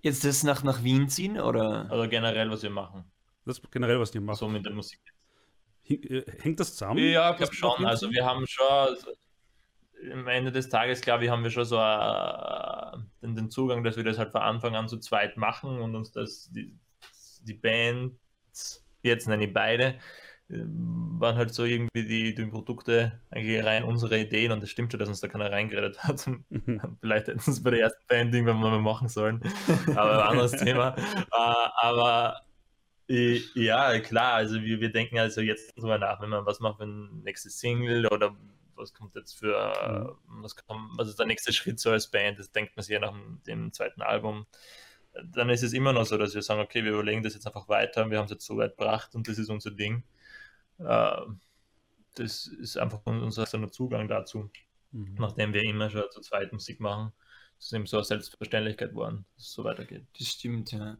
Jetzt das nach, nach Wien ziehen oder? Oder generell, was wir machen. Das ist generell, was ihr macht. So mit der Musik. Äh, hängt das zusammen? Ja, ich glaube schon. Also wir haben schon, also, am Ende des Tages, glaube ich, haben wir schon so uh, den, den, Zugang, dass wir das halt von Anfang an zu zweit machen und uns das, die, die Band, jetzt nenne ich beide, waren halt so irgendwie die, die Produkte eigentlich rein unsere Ideen und es stimmt schon, dass uns da keiner reingeredet hat. (laughs) (laughs) Vielleicht hätten wir es bei der ersten Band irgendwann mal machen sollen, (laughs) aber ein anderes Thema. Uh, aber ja, klar, also wir, wir denken also jetzt drüber nach, wenn man was macht für ein nächstes Single oder was kommt jetzt für, mhm. was, kommt, was ist der nächste Schritt so als Band, das denkt man sich ja nach dem zweiten Album. Dann ist es immer noch so, dass wir sagen, okay, wir überlegen das jetzt einfach weiter, wir haben es jetzt so weit gebracht und das ist unser Ding. Äh, das ist einfach unser Zugang dazu, mhm. nachdem wir immer schon zu zweit Musik machen. Das ist eben so eine Selbstverständlichkeit geworden, dass es so weitergeht. Das stimmt, ja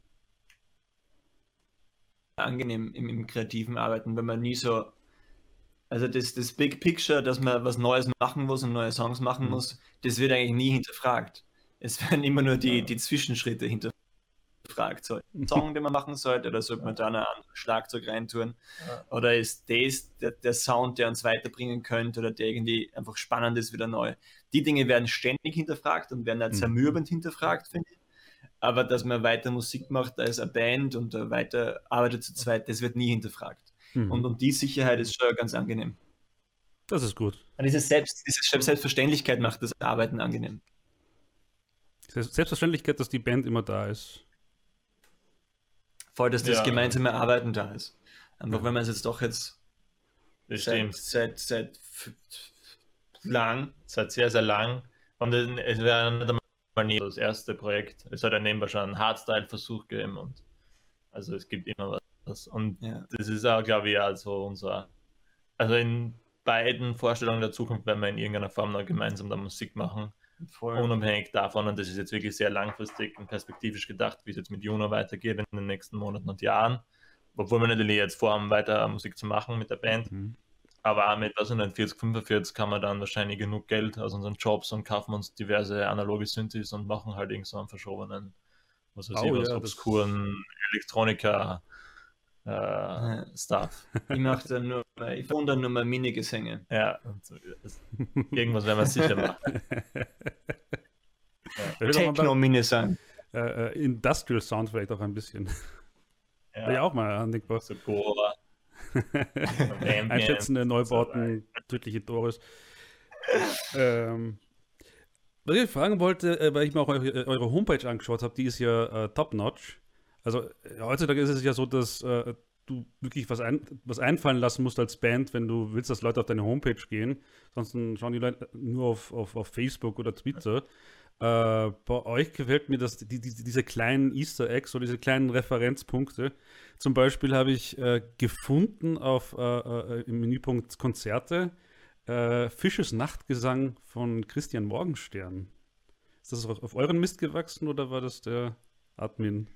angenehm im, im kreativen Arbeiten, wenn man nie so, also das, das Big Picture, dass man was Neues machen muss und neue Songs machen mhm. muss, das wird eigentlich nie hinterfragt. Es (laughs) werden immer nur die, die Zwischenschritte hinterfragt. So ein (laughs) Song, den man machen sollte, oder sollte man da ein Schlagzeug reintun? Oder ist das der, der Sound, der uns weiterbringen könnte oder der irgendwie einfach spannend ist, wieder neu? Die Dinge werden ständig hinterfragt und werden mhm. zermürbend hinterfragt, finde ich. Aber dass man weiter Musik macht als eine Band und äh, weiter arbeitet zu zweit, das wird nie hinterfragt. Mhm. Und, und die Sicherheit ist schon ganz angenehm. das ist gut. Und diese, Selbst, diese Selbstverständlichkeit macht das Arbeiten angenehm. Selbst- Selbstverständlichkeit, dass die Band immer da ist. Voll, dass das Ja. gemeinsame Arbeiten da ist. Einfach, Ja. wenn man es jetzt doch jetzt Das seit, stimmt. seit, seit lang Seit sehr, sehr lang. Und es es wäre einmal nie das erste Projekt. Es hat ja nebenbei schon einen Hardstyle-Versuch gegeben und also es gibt immer was. Und Ja. das ist auch, glaube ich, also unser. Also in beiden Vorstellungen der Zukunft werden wir in irgendeiner Form noch gemeinsam da Musik machen. Voll. Unabhängig davon, und das ist jetzt wirklich sehr langfristig und perspektivisch gedacht, wie es jetzt mit Juno weitergeht in den nächsten Monaten und Jahren. Obwohl wir natürlich jetzt vorhaben, weiter Musik zu machen mit der Band. Mhm. Aber auch mit was in 40, 45 kann man dann wahrscheinlich genug Geld aus unseren Jobs und kaufen uns diverse analoge Synthes und machen halt irgend so einen verschobenen, was weiß Oh ich, was ja, obskuren Elektroniker äh, Ja. Stuff. Ich mache dann nur, ich wundere nur mal Minigesänge. Ja, und so, irgendwas werden wir sicher machen. (laughs) Mal Techno-Minisang. äh, äh, Industrial Sound vielleicht auch ein bisschen. Ja, ja Ja, auch mal andenkbar. so Goa. Einschätzende Neubauten, tödliche Tores. ähm, was ich fragen wollte, äh, weil ich mir auch eure, eure Homepage angeschaut habe, die ist ja äh, top-notch. Also äh, heutzutage ist es ja so, dass äh, du wirklich was, ein, was einfallen lassen musst als Band, wenn du willst, dass Leute auf deine Homepage gehen. Sonst schauen die Leute nur auf, auf, auf Facebook oder Twitter. Äh, bei euch gefällt mir das, die, die, diese kleinen Easter Eggs oder diese kleinen Referenzpunkte. Zum Beispiel habe ich äh, gefunden auf, äh, äh, im Menüpunkt Konzerte äh, Fisches Nachtgesang von Christian Morgenstern. Ist das auf, auf euren Mist gewachsen oder war das der Admin?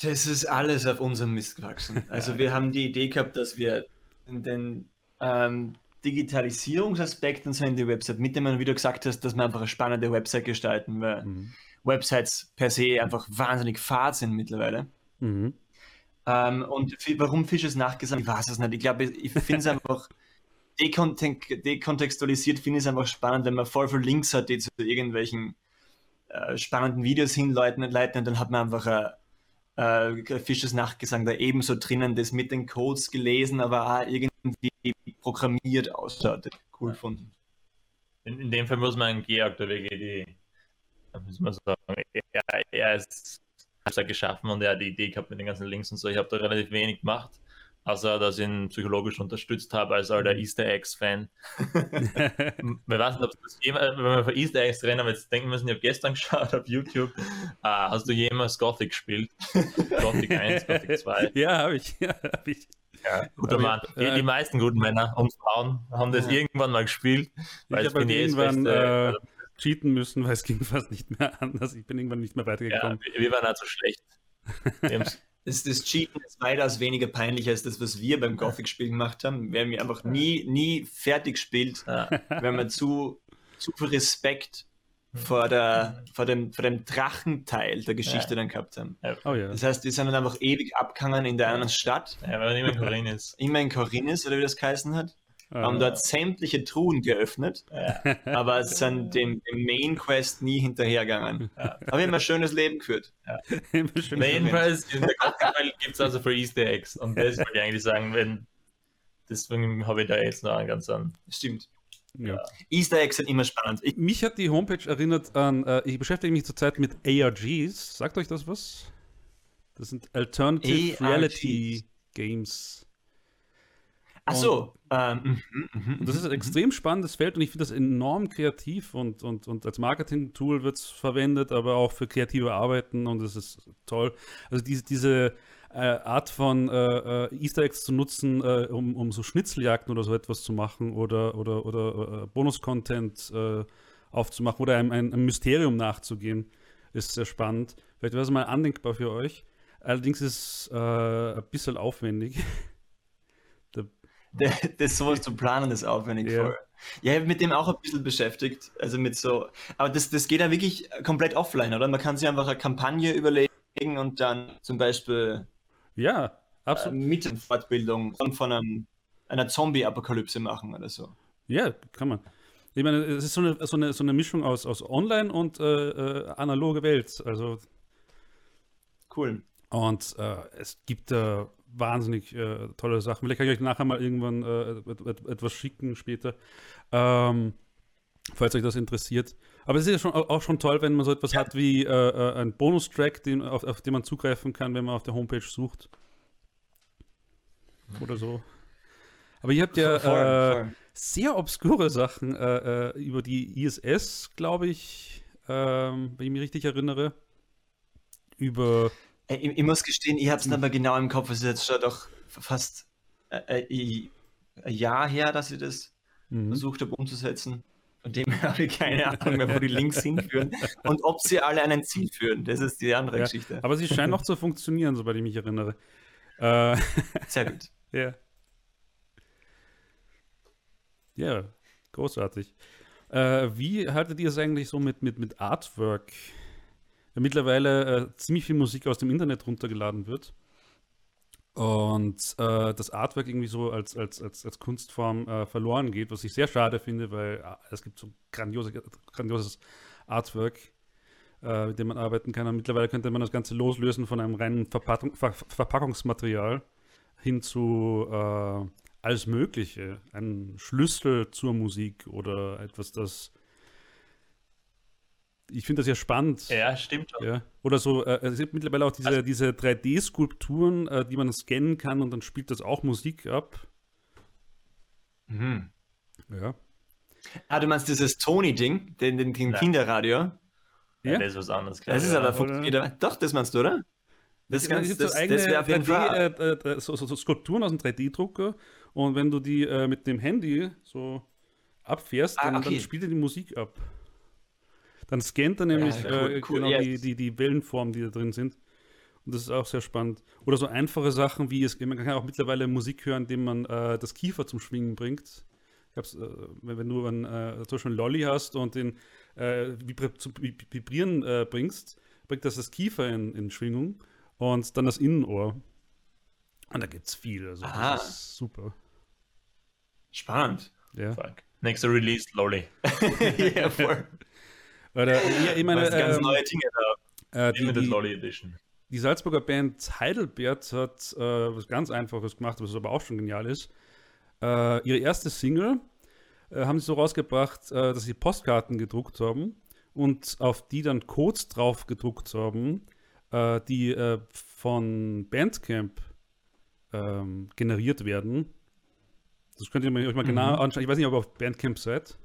Das ist alles auf unserem Mist gewachsen. (laughs) Also wir haben die Idee gehabt, dass wir den ähm, Digitalisierungsaspekt und so in die Website mit dem, wie du gesagt hast, dass wir einfach eine spannende Website gestalten, weil Mhm. Websites per se einfach wahnsinnig fad sind mittlerweile. Mhm. Ähm, und warum Fisches nachgesagt, ich weiß es nicht. Ich glaube, ich finde es (laughs) einfach dekontextualisiert, finde ich es einfach spannend, wenn man voll viele Links hat, die zu irgendwelchen äh, spannenden Videos hinleiten leiten und dann hat man einfach ein äh, Fisches Nachgesang da ebenso drinnen, das mit den Codes gelesen, aber auch irgendwie programmiert ausschaut. Cool gefunden. In, in dem Fall muss man Georg der WGD, da muss man sagen, er, er ist hat er geschaffen und er hat die Idee gehabt mit den ganzen Links und so. Ich habe da relativ wenig gemacht, außer dass ich ihn psychologisch unterstützt habe als alter Easter Eggs-Fan. (laughs) Weiß nicht, ob das jemals, wenn wir von Easter Eggs reden, aber jetzt denken müssen, ich habe gestern (laughs) geschaut auf YouTube. Ah, hast du jemals Gothic gespielt? (laughs) Gothic 1, Gothic 2? Ja, habe ich. Ja, hab ich. Ja, guter Mann. ich- Die, äh, die meisten guten Männer und Frauen haben das Ja. irgendwann mal gespielt. Weil ich habe halt irgendwann Beste. äh, cheaten müssen, weil es ging (laughs) fast nicht mehr anders. Ich bin irgendwann nicht mehr Ja, weitergekommen. wir wir waren halt so schlecht. Wir (laughs) Das, das Cheaten ist weitaus weniger peinlich als das, was wir beim Gothic-Spiel gemacht haben. Wir haben ja einfach nie, nie fertig gespielt, ja, wenn man zu, zu viel Respekt vor, der, vor, dem, vor dem Drachenteil der Geschichte Ja. dann gehabt haben. Oh ja. Das heißt, wir sind dann einfach ewig abgegangen in der anderen Stadt, ja, man immer in Korin ist. immer in Corinnes oder wie das geheißen hat, haben Äh, dort sämtliche Truhen geöffnet, Ja, aber sind dem, dem Main Quest nie hinterhergegangen. Haben ein schönes Leben geführt. (laughs) immer schön Na, jedenfalls, in der Gothic gibt es also für Easter Eggs. Und das wollte ich eigentlich sagen, wenn. Deswegen habe ich da jetzt noch einen ganz an. Stimmt. Ja. Easter Eggs sind immer spannend. Ich, Mich hat die Homepage erinnert an, äh, ich beschäftige mich zurzeit mit ARGs. Sagt euch das was? Das sind Alternative ARGs. Reality Games. ach so. Ähm, mhm, mhm, Und das ist ein extrem spannendes Feld und ich finde das enorm kreativ und, und, und als Marketing-Tool wird es verwendet, aber auch für kreative Arbeiten und es ist toll. Also diese, diese Art von äh, äh, Easter Eggs zu nutzen, äh, um, um so Schnitzeljagden oder so etwas zu machen oder, oder, oder äh, Bonus-Content äh, aufzumachen oder einem, ein, ein Mysterium nachzugehen, ist sehr spannend. Vielleicht wäre es mal andenkbar für euch. Allerdings ist es äh, ein bisschen aufwendig. (laughs) Der, (laughs) das sowas zu planen ist aufwendig Ja. voll. Ja, ich habe mit dem auch ein bisschen beschäftigt. Also mit so, aber das, das geht ja wirklich komplett offline, oder? Man kann sich einfach eine Kampagne überlegen und dann zum Beispiel Ja, äh, absolut. mit einer Fortbildung von, von einem, einer Zombie-Apokalypse machen oder so. Ja, kann man. Ich meine, es ist so eine, so eine, so eine Mischung aus, aus Online und äh, äh, analoge Welt. Also Cool. Und äh, es gibt äh, wahnsinnig äh, tolle Sachen. Vielleicht kann ich euch nachher mal irgendwann äh, et et etwas schicken später, ähm, falls euch das interessiert. Aber es ist ja schon, auch schon toll, wenn man so etwas Ja. hat wie äh, äh, ein Bonustrack, den, auf, auf den man zugreifen kann, wenn man auf der Homepage sucht. Oder so. Aber ihr habt ja Voll, äh, voll. sehr obskure Sachen äh, äh, über die ISS, glaube ich, ähm, wenn ich mich richtig erinnere. Über Ich, ich muss gestehen, ich Hm. habe es nicht mehr genau im Kopf. Es ist jetzt schon doch fast äh, äh, ein Jahr her, dass ich das Mhm. versucht habe umzusetzen. Von dem her (laughs) habe ich keine Ahnung mehr, wo die Links (laughs) hinführen und ob sie alle an ein Ziel führen. Das ist die andere Ja, Geschichte. Aber sie scheinen noch zu funktionieren, soweit ich mich erinnere. Äh, Sehr gut. (laughs) ja. Ja, großartig. Äh, wie haltet ihr es eigentlich so mit, mit, mit Artwork? Mittlerweile äh, ziemlich viel Musik aus dem Internet runtergeladen wird. Und äh, das Artwork irgendwie so als, als, als, als Kunstform äh, verloren geht, was ich sehr schade finde, weil äh, es gibt so grandiose, grandioses Artwork, äh, mit dem man arbeiten kann. Und mittlerweile könnte man das Ganze loslösen von einem reinen Verpackung, Ver Verpackungsmaterial hin zu äh, alles Mögliche. Ein Schlüssel zur Musik oder etwas, das. Ich finde das ja spannend. Ja, stimmt schon. Ja. Oder so, äh, es gibt mittlerweile auch diese, Also- diese 3D-Skulpturen, äh, die man scannen kann und dann spielt das auch Musik ab. Mhm. Ja. Ah, du meinst dieses Tony-Ding, den, den, den. Kinderradio? Ja. Ja, das ist was anderes. glaub Das ist aber aber- Doch, das meinst du, oder? Das, ganz, das, so eigene das wäre auf jeden 3D, Fall. äh, äh, so, so, so Skulpturen aus dem 3D-Drucker und wenn du die äh, mit dem Handy so abfährst, Ah, dann, okay. dann spielt er die Musik ab. Dann scannt er nämlich cool, äh, cool, genau ja. die, die, die Wellenformen, die da drin sind. Und das ist auch sehr spannend. Oder so einfache Sachen wie, es, man kann auch mittlerweile Musik hören, indem man äh, das Kiefer zum Schwingen bringt. Ich hab's, äh, wenn, wenn du ein, äh, zum Beispiel einen Lolly hast und den äh, vibri zu vib- Vibrieren äh, bringst, bringt das das Kiefer in, in Schwingung und dann das Innenohr. Und da gibt's viel. Also Aha. das ist super. Spannend. Ja. Fuck. Nächster Release, Lolly. (laughs) (laughs) ja, voll. Oder, ja, ich meine, ganz ähm, neue Dinge da. äh, die, Limited die, Lolly Edition. die Salzburger Band Heidelbert hat äh, was ganz Einfaches gemacht, was aber auch schon genial ist. Äh, ihre erste Single äh, haben sie so rausgebracht, äh, dass sie Postkarten gedruckt haben und auf die dann Codes drauf gedruckt haben, äh, die von Bandcamp ähm, generiert werden. Das könnt ihr euch mal genau anschauen. Ich weiß nicht, ob ihr auf Bandcamp seid.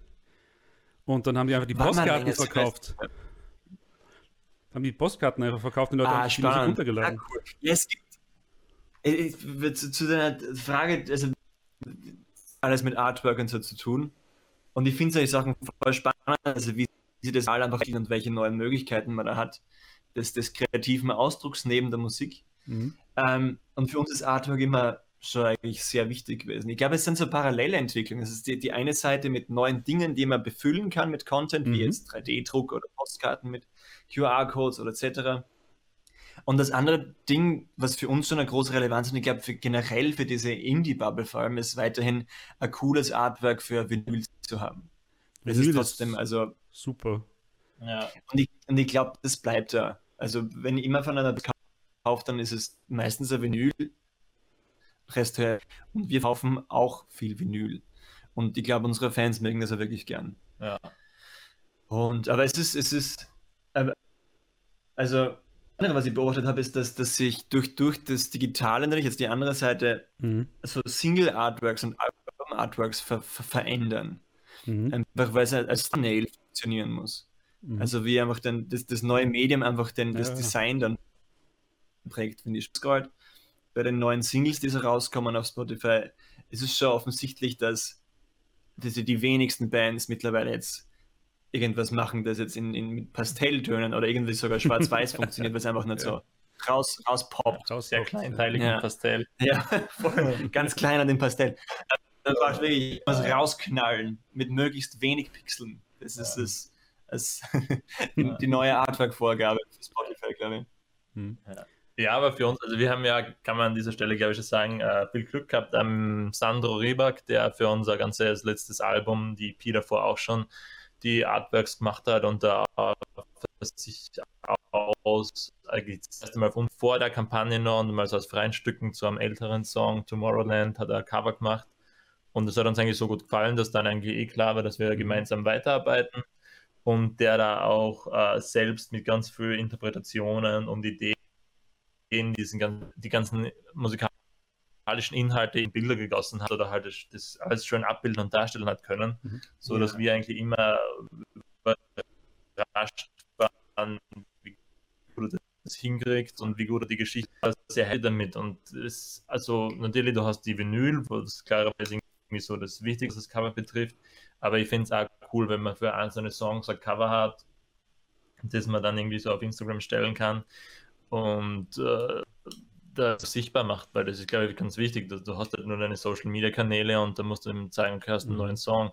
Und dann haben die einfach die mal, Postkarten verkauft. Haben die Postkarten einfach verkauft und die Leute Ah, haben die Musik runtergeladen. Ah, cool. Ja, es gibt. Zu, zu deiner Frage, also alles mit Artwork und so zu tun. Und ich finde solche Sachen voll spannend, also wie sie das all einfach und welche neuen Möglichkeiten man da hat, des, des kreativen Ausdrucks neben der Musik. Mhm. Ähm, und für uns ist Artwork immer schon eigentlich sehr wichtig gewesen. Ich glaube, es sind so parallele Entwicklungen. Es ist die, die eine Seite mit neuen Dingen, die man befüllen kann mit Content, Mhm. wie jetzt 3D-Druck oder Postkarten mit QR-Codes oder etc. Und das andere Ding, was für uns schon eine große Relevanz und ich glaube für, generell für diese Indie-Bubble vor allem, ist weiterhin ein cooles Artwork für Vinyl zu haben. Das Vinyl ist ist- trotzdem, also Super. Ja. und ich, und ich glaube, das bleibt da. Also, wenn ich immer von einer kauft, dann ist es meistens ein Vinyl. Rest hör- Und wir kaufen auch viel Vinyl. Und ich glaube, unsere Fans mögen das ja wirklich gern. ja. Und, aber es ist, es ist, also, das andere, was ich beobachtet habe, ist, dass, dass sich durch, durch das Digitale, natürlich jetzt die andere Seite, Mhm. so Single-Artworks und Album-Artworks ver, ver, verändern. Mhm. Einfach weil es halt als Thumbnail funktionieren muss. Mhm. Also wie einfach dann das, das neue Medium einfach den, das Ja. Design dann prägt, finde ich Gold. Bei den neuen Singles, die so rauskommen auf Spotify, ist es schon offensichtlich, dass, dass die wenigsten Bands mittlerweile jetzt irgendwas machen, das jetzt in, in mit Pastelltönen oder irgendwie sogar schwarz-weiß (laughs) funktioniert, was einfach nicht so raus, rauspoppt. Raus Sehr kleinteilig Ja. Pastell. Ja, voll, ganz klein an dem Pastell. Dann brauchst du wirklich was rausknallen mit möglichst wenig Pixeln. Das ist das, das (laughs) die, die neue Artwork-Vorgabe für Spotify, glaube ich. Mhm. Ja. Ja, aber für uns, also wir haben ja, kann man an dieser Stelle, glaube ich, schon sagen, äh, viel Glück gehabt am Sandro Rieback, der für unser ganzes letztes Album, die EP davor auch schon, die Artworks gemacht hat und da sich aus, eigentlich das erste Mal von vor der Kampagne noch und mal so aus freien Stücken zu einem älteren Song, Tomorrowland, hat er ein Cover gemacht. Und das hat uns eigentlich so gut gefallen, dass dann eigentlich eh klar war, dass wir gemeinsam weiterarbeiten. Und der da auch äh, selbst mit ganz vielen Interpretationen und Ideen diesen, die ganzen musikalischen Inhalte in Bilder gegossen hat oder halt das, das alles schön abbilden und darstellen hat können, mhm. so dass ja. wir eigentlich immer überrascht waren, wie gut er das hinkriegt und wie gut er die Geschichte sehr hält damit. Und es, also natürlich, du hast die Vinyl, wo das klarerweise irgendwie so das Wichtigste das Cover betrifft, aber ich finde es auch cool, wenn man für einzelne Songs ein Cover hat, das man dann irgendwie so auf Instagram stellen kann und äh, das sichtbar macht, weil das ist, glaube ich, ganz wichtig. Du, du hast halt nur deine Social Media Kanäle und da musst du ihm zeigen, du hast einen mhm. neuen Song.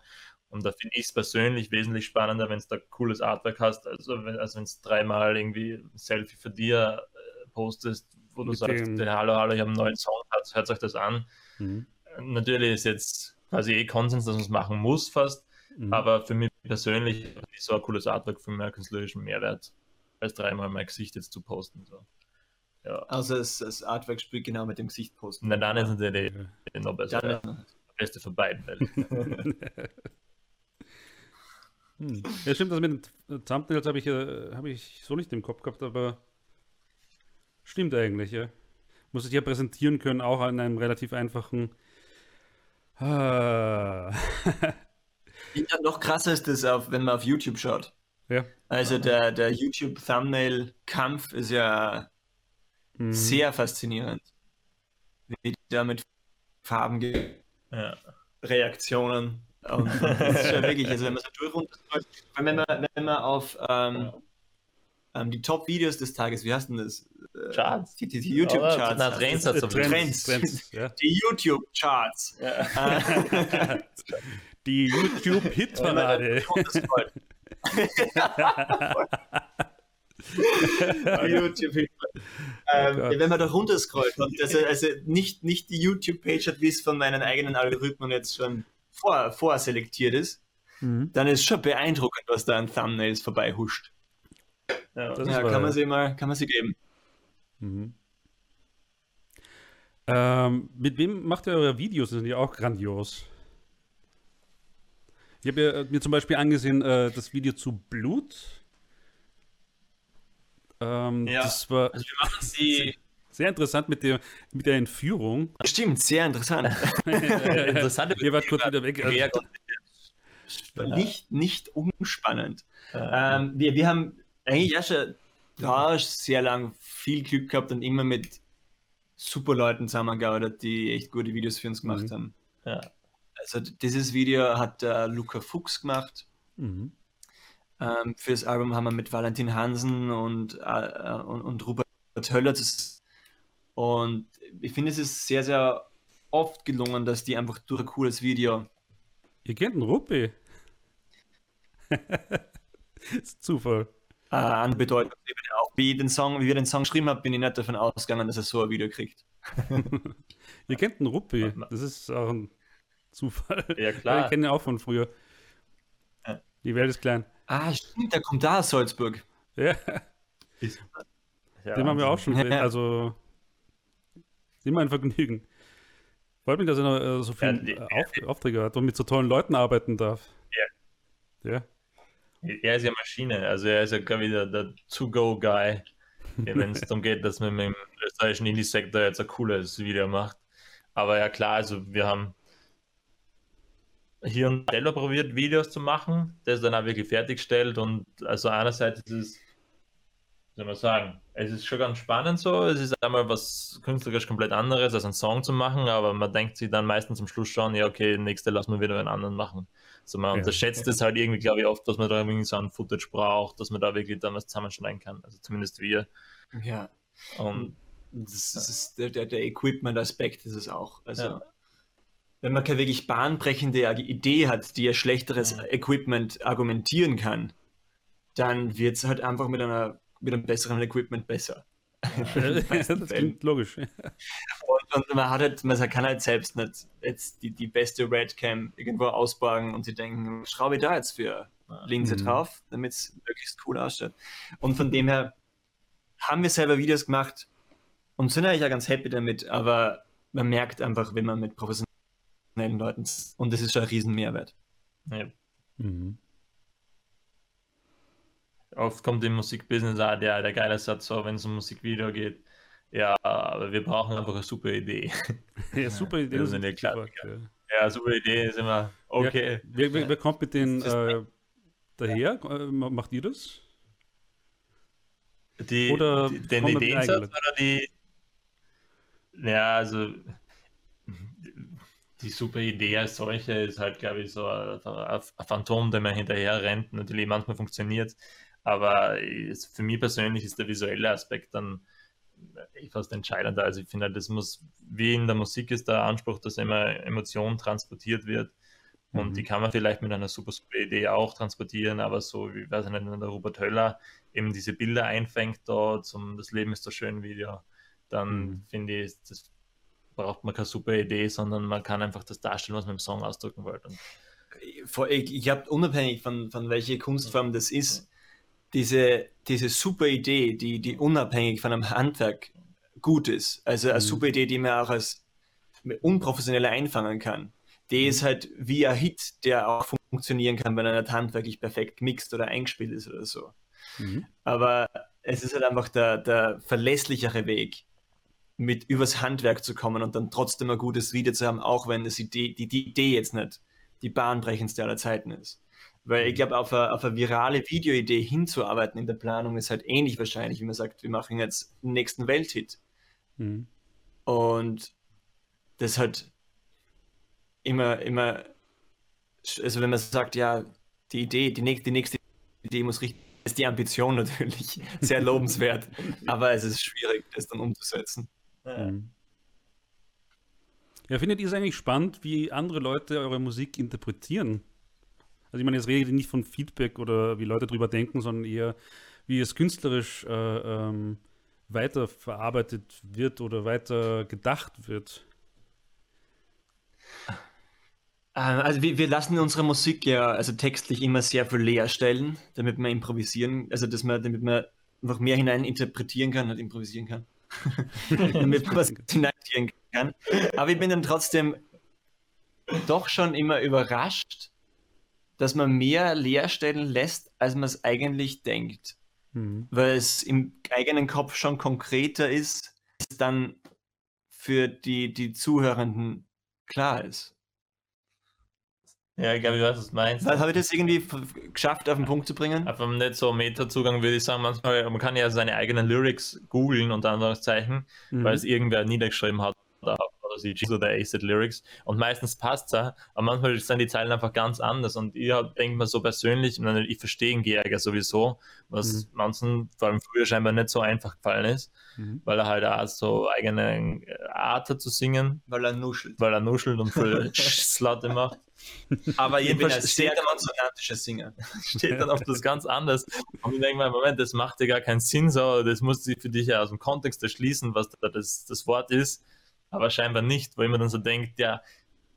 Und da finde ich es persönlich wesentlich spannender, wenn es da cooles Artwork hast, also wenn also es dreimal irgendwie ein Selfie für dir äh, postest, wo du Mit sagst, dem... hallo, hallo, ich habe einen neuen Song, hört, hört euch das an. Mhm. Natürlich ist jetzt quasi eh Konsens, dass man es machen muss fast, mhm. aber für mich persönlich ist so ein cooles Artwork für mehr künstlerischen Mehrwert als dreimal mein Gesicht jetzt zu posten. So. Ja. Also das, das Artwork spielt genau mit dem Gesicht posten. Na, dann ist es natürlich ja. noch besser. Dann, ja. Beste von beiden (laughs) hm. Ja, stimmt, das mit den Thumbnails habe ich, äh, hab ich so nicht im Kopf gehabt, aber stimmt eigentlich, ja. Muss ich ja präsentieren können, auch an einem relativ einfachen. Ah. ja, noch krasser ist das, auf, wenn man auf YouTube schaut. Ja. Also der, der YouTube-Thumbnail-Kampf ist ja mhm. sehr faszinierend. Wie da mit Farben ja. Reaktionen. Und das ist ja wirklich, also wenn man so durchrundet, wenn man, wenn man auf ähm, ähm, die Top-Videos des Tages, wie heißt denn das? Äh, Charts. Die, die, die YouTube-Charts. Na, Trends, also Trends. Trends. Ja. Die YouTube-Charts. Ja. (laughs) die YouTube-Hit-Parade. YouTube (laughs) ähm, oh wenn man da runterscrollt und also, also nicht, nicht die YouTube-Page hat, wie es von meinen eigenen Algorithmen jetzt schon vor, vorselektiert ist, mhm. dann ist schon beeindruckend, was da an Thumbnails vorbei huscht. Ja, ja kann, man sie mal, kann man sie geben. Mhm. Ähm, mit wem macht ihr eure Videos? Das sind ja auch grandios. Ich habe ja, mir zum Beispiel angesehen, äh, das Video zu Blut. Ähm, ja, das war also wir machen sie (laughs) sehr interessant mit der, mit der Entführung. Stimmt, sehr interessant. (laughs) Interessante Ihr wart kurz wieder weg. Also. Nicht, nicht unspannend. Ähm, wir, wir haben eigentlich ja schon da sehr lang viel Glück gehabt und immer mit super Leuten zusammengearbeitet, die echt gute Videos für uns gemacht mhm. haben. Ja. Also dieses Video hat äh, Luca Fuchs gemacht. Mhm. Ähm, für das Album haben wir mit Valentin Hansen und, äh, und, und Robert Höller das, und ich finde, es ist sehr, sehr oft gelungen, dass die einfach durch ein cooles Video. Ihr kennt einen Ruppi. (laughs) ist Zufall. Äh, an Bedeutung. Auch wie, den Song, wie wir den Song geschrieben haben, bin ich nicht davon ausgegangen, dass er so ein Video kriegt. (laughs) Ihr kennt einen Ruppi. Das ist auch ein Zufall. Ja, (laughs) klar. ich kenne ihn auch von früher. Die Welt ist klein. Ah, stimmt, der kommt da aus Salzburg. Ja. ja Den haben wir auch schon. (laughs) Also, immer ein Vergnügen. Freut mich, dass er noch äh, so viele ja, Auf Aufträge hat und mit so tollen Leuten arbeiten darf. Ja. Ja. Er ist ja Maschine. Also, er ist ja, glaube ich, der, der To-Go-Guy, wenn es (laughs) darum geht, dass man mit dem österreichischen Indie-Sektor jetzt ein cooles Video macht. Aber ja, klar, also, wir haben hier und selber probiert, Videos zu machen, das dann auch wirklich fertigstellt und also einerseits ist es, wie soll man sagen, es ist schon ganz spannend so, es ist einmal was künstlerisch komplett anderes, als einen Song zu machen, aber man denkt sich dann meistens zum Schluss schon, ja okay, nächste lassen wir wieder einen anderen machen. Also man ja. unterschätzt es halt irgendwie, glaube ich, oft, dass man da irgendwie so ein Footage braucht, dass man da wirklich dann was zusammenschneiden kann, also zumindest wir. Ja. Und das ist der, der, der Equipment-Aspekt ist es auch. Also ja wenn man keine wirklich bahnbrechende Idee hat, die ja schlechteres mhm. Equipment argumentieren kann, dann wird es halt einfach mit, einer, mit einem besseren Equipment besser. (laughs) das klingt logisch. Und, und, man hat halt, man kann halt selbst nicht jetzt die, die beste Redcam irgendwo ausborgen und sie denken, schraube ich da jetzt für Linse mhm. drauf, damit es möglichst cool ausschaut. Und von dem her haben wir selber Videos gemacht und sind eigentlich ja ganz happy damit, aber man merkt einfach, wenn man mit professionellen Leuten und das ist schon ein riesen Mehrwert. Ja. Mhm. Oft kommt im Musikbusiness auch der, der geile Satz, so, wenn es um Musikvideo geht. Ja, aber wir brauchen einfach eine super Idee. (laughs) Ja, super Idee. Das ist klar. Ja. super Idee ist immer okay. Ja, wer, wer, wer, kommt mit den äh, daher? Äh, macht ihr das? Die, oder die, den Ideensatz oder die. Ja, also die super Idee als solche ist halt, glaube ich, so ein, Phantom, der man hinterher rennt. Natürlich manchmal funktioniert, aber für mich persönlich ist der visuelle Aspekt dann fast entscheidender. Also ich finde, das muss, wie in der Musik ist der Anspruch, dass immer Emotion transportiert wird. Und mhm. die kann man vielleicht mit einer super, super Idee auch transportieren, aber so, wie weiß ich nicht, wenn der Robert Höller eben diese Bilder einfängt da zum Das Leben ist so schön Video, dann mhm. finde ich, das braucht man keine super Idee, sondern man kann einfach das darstellen, was man im Song ausdrücken wollte. ich, ich habe unabhängig von, von welcher Kunstform das ist, diese, diese super Idee, die, die unabhängig von einem Handwerk gut ist, also eine mhm. super Idee, die man auch als unprofessioneller einfangen kann die ist halt wie ein Hit, der auch funktionieren kann, wenn er nicht handwerklich perfekt gemixt oder eingespielt ist oder so. Mhm. Aber es ist halt einfach der, der verlässlichere Weg, mit übers Handwerk zu kommen und dann trotzdem ein gutes Video zu haben, auch wenn das Idee, die, die Idee jetzt nicht die bahnbrechendste aller Zeiten ist. Weil ich mhm. glaube, auf eine, auf eine virale Videoidee hinzuarbeiten in der Planung ist halt ähnlich wahrscheinlich, wie man sagt, wir machen jetzt den nächsten Welthit. Mhm. Und das halt immer, immer, also wenn man sagt, ja, die Idee, die nächste, die nächste Idee muss richtig, ist die Ambition (laughs) natürlich sehr lobenswert, (laughs) aber es ist schwierig, das dann umzusetzen. Mhm. Ja, findet ihr es eigentlich spannend, wie andere Leute eure Musik interpretieren? Also ich meine, jetzt rede ich nicht von Feedback oder wie Leute drüber denken, sondern eher, wie es künstlerisch äh, ähm, weiterverarbeitet wird oder weiter gedacht wird. Ähm, also wir, wir lassen unsere Musik ja also textlich immer sehr viel leer stellen, damit wir improvisieren, also dass man, damit man einfach mehr hinein interpretieren kann, nicht improvisieren kann. Damit man was hineinziehen kann. Aber ich bin dann trotzdem doch schon immer überrascht, dass man mehr leer stellen lässt, als man es eigentlich denkt. Mhm. Weil es im eigenen Kopf schon konkreter ist, als dann für die, die Zuhörenden klar ist. Ja, ich glaube, ich weiß, was du meinst. Habe ich das irgendwie geschafft, auf den Punkt zu bringen? Auf einem nicht so Meta-Zugang würde ich sagen, manchmal, man kann ja seine eigenen Lyrics googeln, unter Anführungszeichen, mhm. weil es irgendwer niedergeschrieben hat oder, oder G oder ACID Lyrics und meistens passt es ja, aber manchmal sind die Zeilen einfach ganz anders und ich denke mal so persönlich, ich verstehe einen Geärger sowieso, was mhm. manchen, vor allem früher scheinbar nicht so einfach gefallen ist, mhm. weil er halt auch so eigene Art hat zu singen. Weil er nuschelt. Weil er nuschelt und viel (laughs) Slatte macht. Aber jedenfalls steht der konsonantischer Singer. (laughs) Steht dann oft das ganz anders. Und ich denke mal, Moment, das macht ja gar keinen Sinn so, das muss sich für dich ja aus dem Kontext erschließen, was da das, das Wort ist, aber scheinbar nicht, weil man dann so denkt, ja,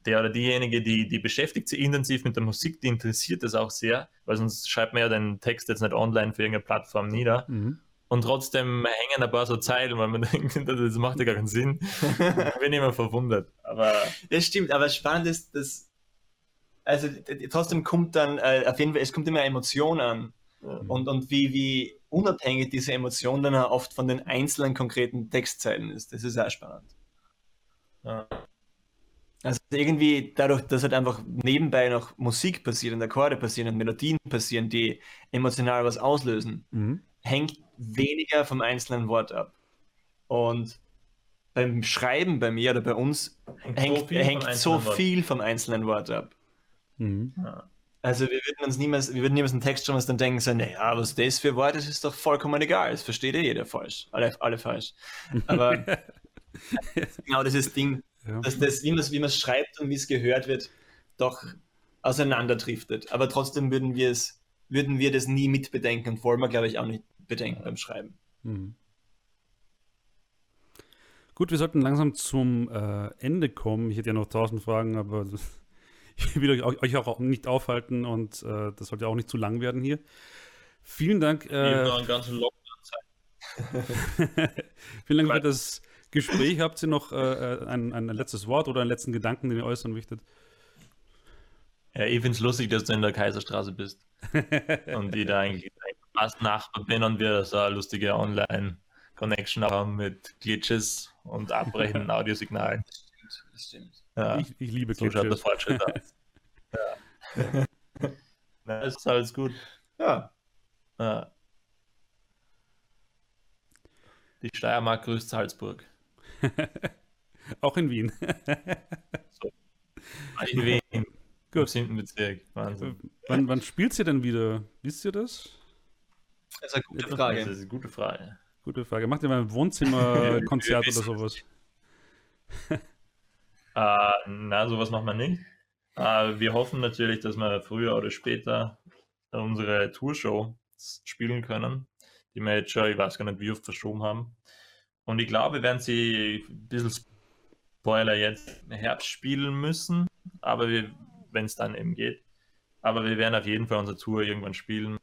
der oder diejenige, die, die beschäftigt sich intensiv mit der Musik, die interessiert das auch sehr, weil sonst schreibt man ja den Text jetzt nicht online für irgendeine Plattform nieder. Mhm. Und trotzdem hängen ein paar so Zeilen, weil man (laughs) denkt, das macht ja gar keinen Sinn. (laughs) ich bin immer verwundert. Aber das stimmt, aber spannend ist, dass also trotzdem kommt dann, äh, auf jeden Fall, es kommt immer Emotion an. Mhm. Und, und wie, wie unabhängig diese Emotion dann oft von den einzelnen konkreten Textzeilen ist. Das ist sehr spannend. Ja. Also irgendwie dadurch, dass halt einfach nebenbei noch Musik passiert und Akkorde passieren und Melodien passieren, die emotional was auslösen, mhm. hängt weniger vom einzelnen Wort ab. Und beim Schreiben bei mir oder bei uns hängt, hängt so viel, hängt so viel vom einzelnen Wort ab. Mhm. Also wir würden uns niemals, wir würden niemals einen Text schon was dann denken, so, naja, was das für Wort ist, ist doch vollkommen egal. Das versteht ja jeder falsch. Alle, alle falsch. Aber (laughs) genau dieses Ding, ja. dass das, wie man es wie schreibt und wie es gehört wird, doch auseinanderdriftet. Aber trotzdem würden wir es, würden wir das nie mitbedenken und wollen wir, glaube ich, auch nicht bedenken beim Schreiben. Mhm. Gut, wir sollten langsam zum äh, Ende kommen. Ich hätte ja noch tausend Fragen, aber ich will euch, euch auch nicht aufhalten und äh, das sollte auch nicht zu lang werden hier. Vielen Dank. Äh, noch einen ganzen Lockdown (laughs) Vielen Dank für das Gespräch. Habt ihr noch äh, ein, ein letztes Wort oder einen letzten Gedanken, den ihr äußern möchtet? Ja, ich finde es lustig, dass du in der Kaiserstraße bist. (laughs) und ich da eigentlich fast Nachbar bin und wir so eine lustige Online-Connection haben mit Glitches und abbrechenden (laughs) Audiosignalen. Das stimmt, das stimmt. Ja, Ich, ich liebe so das Fortschritt (laughs) ja. Na, es (laughs) ist alles gut. Ja, Ja. Die Steiermark grüßt Salzburg. (laughs) Auch in Wien. In Wien. Im Gut. siebten Bezirk. Wahnsinn. wann, wann spielt ihr denn wieder? Wisst ihr das? das ist eine gute Das Frage. ist eine gute Frage. Gute Frage. Macht ihr mal ein Wohnzimmerkonzert oder sowas? Äh, na, sowas machen wir nicht. Äh, wir hoffen natürlich, dass wir früher oder später unsere Tourshow spielen können, die wir jetzt schon, ich weiß gar nicht, wie oft verschoben haben. Und ich glaube, wir werden sie ein bisschen Spoiler jetzt im Herbst spielen müssen, aber wenn es dann eben geht. Aber wir werden auf jeden Fall unsere Tour irgendwann spielen.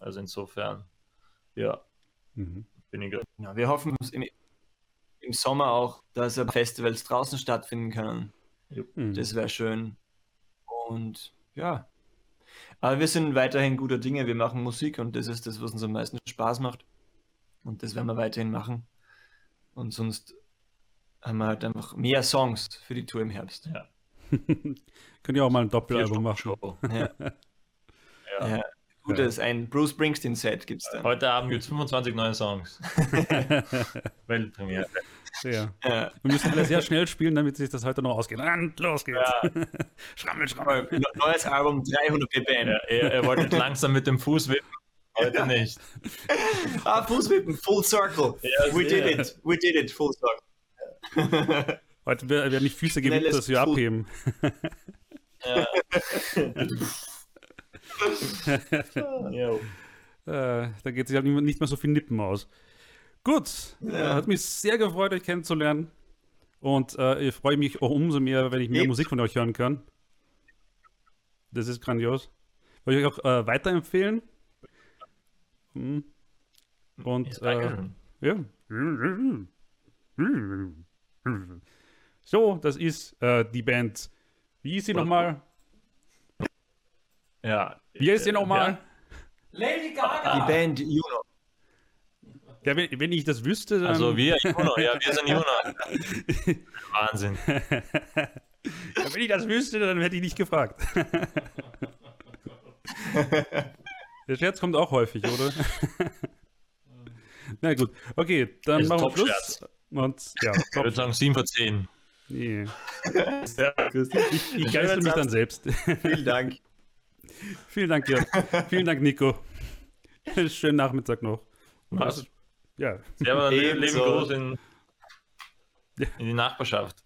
Also insofern, ja, Mhm. bin ich Ja, wir hoffen im, im Sommer auch, dass ja Festivals draußen stattfinden können. Mhm. Das wäre schön. Und ja. Aber wir sind weiterhin guter Dinge. Wir machen Musik und das ist das, was uns am meisten Spaß macht. Und das werden wir weiterhin machen. Und sonst haben wir halt einfach mehr Songs für die Tour im Herbst. Ja. (laughs) Könnt ihr auch mal ein Doppelalbum machen. (laughs) Ja. Ja. Ja. Gutes, ein Bruce Springsteen-Set gibt es dann. Heute Abend gibt es 25 neue Songs. (laughs) Weltpremiere. Ja. Ja. Wir müssen alle sehr schnell spielen, damit sich das heute noch ausgeht. Und los geht's. Ja. (laughs) schrammel, schrammel. Ne- Neues Album, 300 ppm. Ja, er, er wollte langsam mit dem Fuß wippen. Heute nicht. Ah, Fußwippen, full circle. Ja, We sehr. did it, we did it, full circle. Heute wer- werden die Füße gewippt, dass wir abheben. Ja. (laughs) (laughs) Äh, da geht sich halt nicht mehr so viel Nippen aus. Gut, äh, hat mich sehr gefreut, euch kennenzulernen. Und äh, ich freue mich auch umso mehr, wenn ich mehr Ebenso. Musik von euch hören kann. Das ist grandios. Wollte ich euch auch äh, weiterempfehlen. Hm. Und Ja, äh, ja. So, das ist äh, die Band. Wie ist sie nochmal? Ja. Wie ist sie nochmal? Lady Die Gaga! Band Juno. Ja, wenn, wenn ich das wüsste, dann. Also wir, (laughs) Juno, ja, wir sind Juno. (laughs) Wahnsinn. Ja, wenn ich das wüsste, dann hätte ich nicht gefragt. (laughs) Der Scherz kommt auch häufig, oder? Na gut, okay, dann Ist machen wir. Schluss. Und ja, Ich würde sagen 7 von 10. Nee. Ja, Ich, ich geißel mich dann selbst. Vielen Dank. (laughs) Vielen Dank, Jörg. Vielen Dank, Nico. (laughs) Schönen Nachmittag noch. Was? Ja, Servus, leben Ebenso. groß in, in die Nachbarschaft.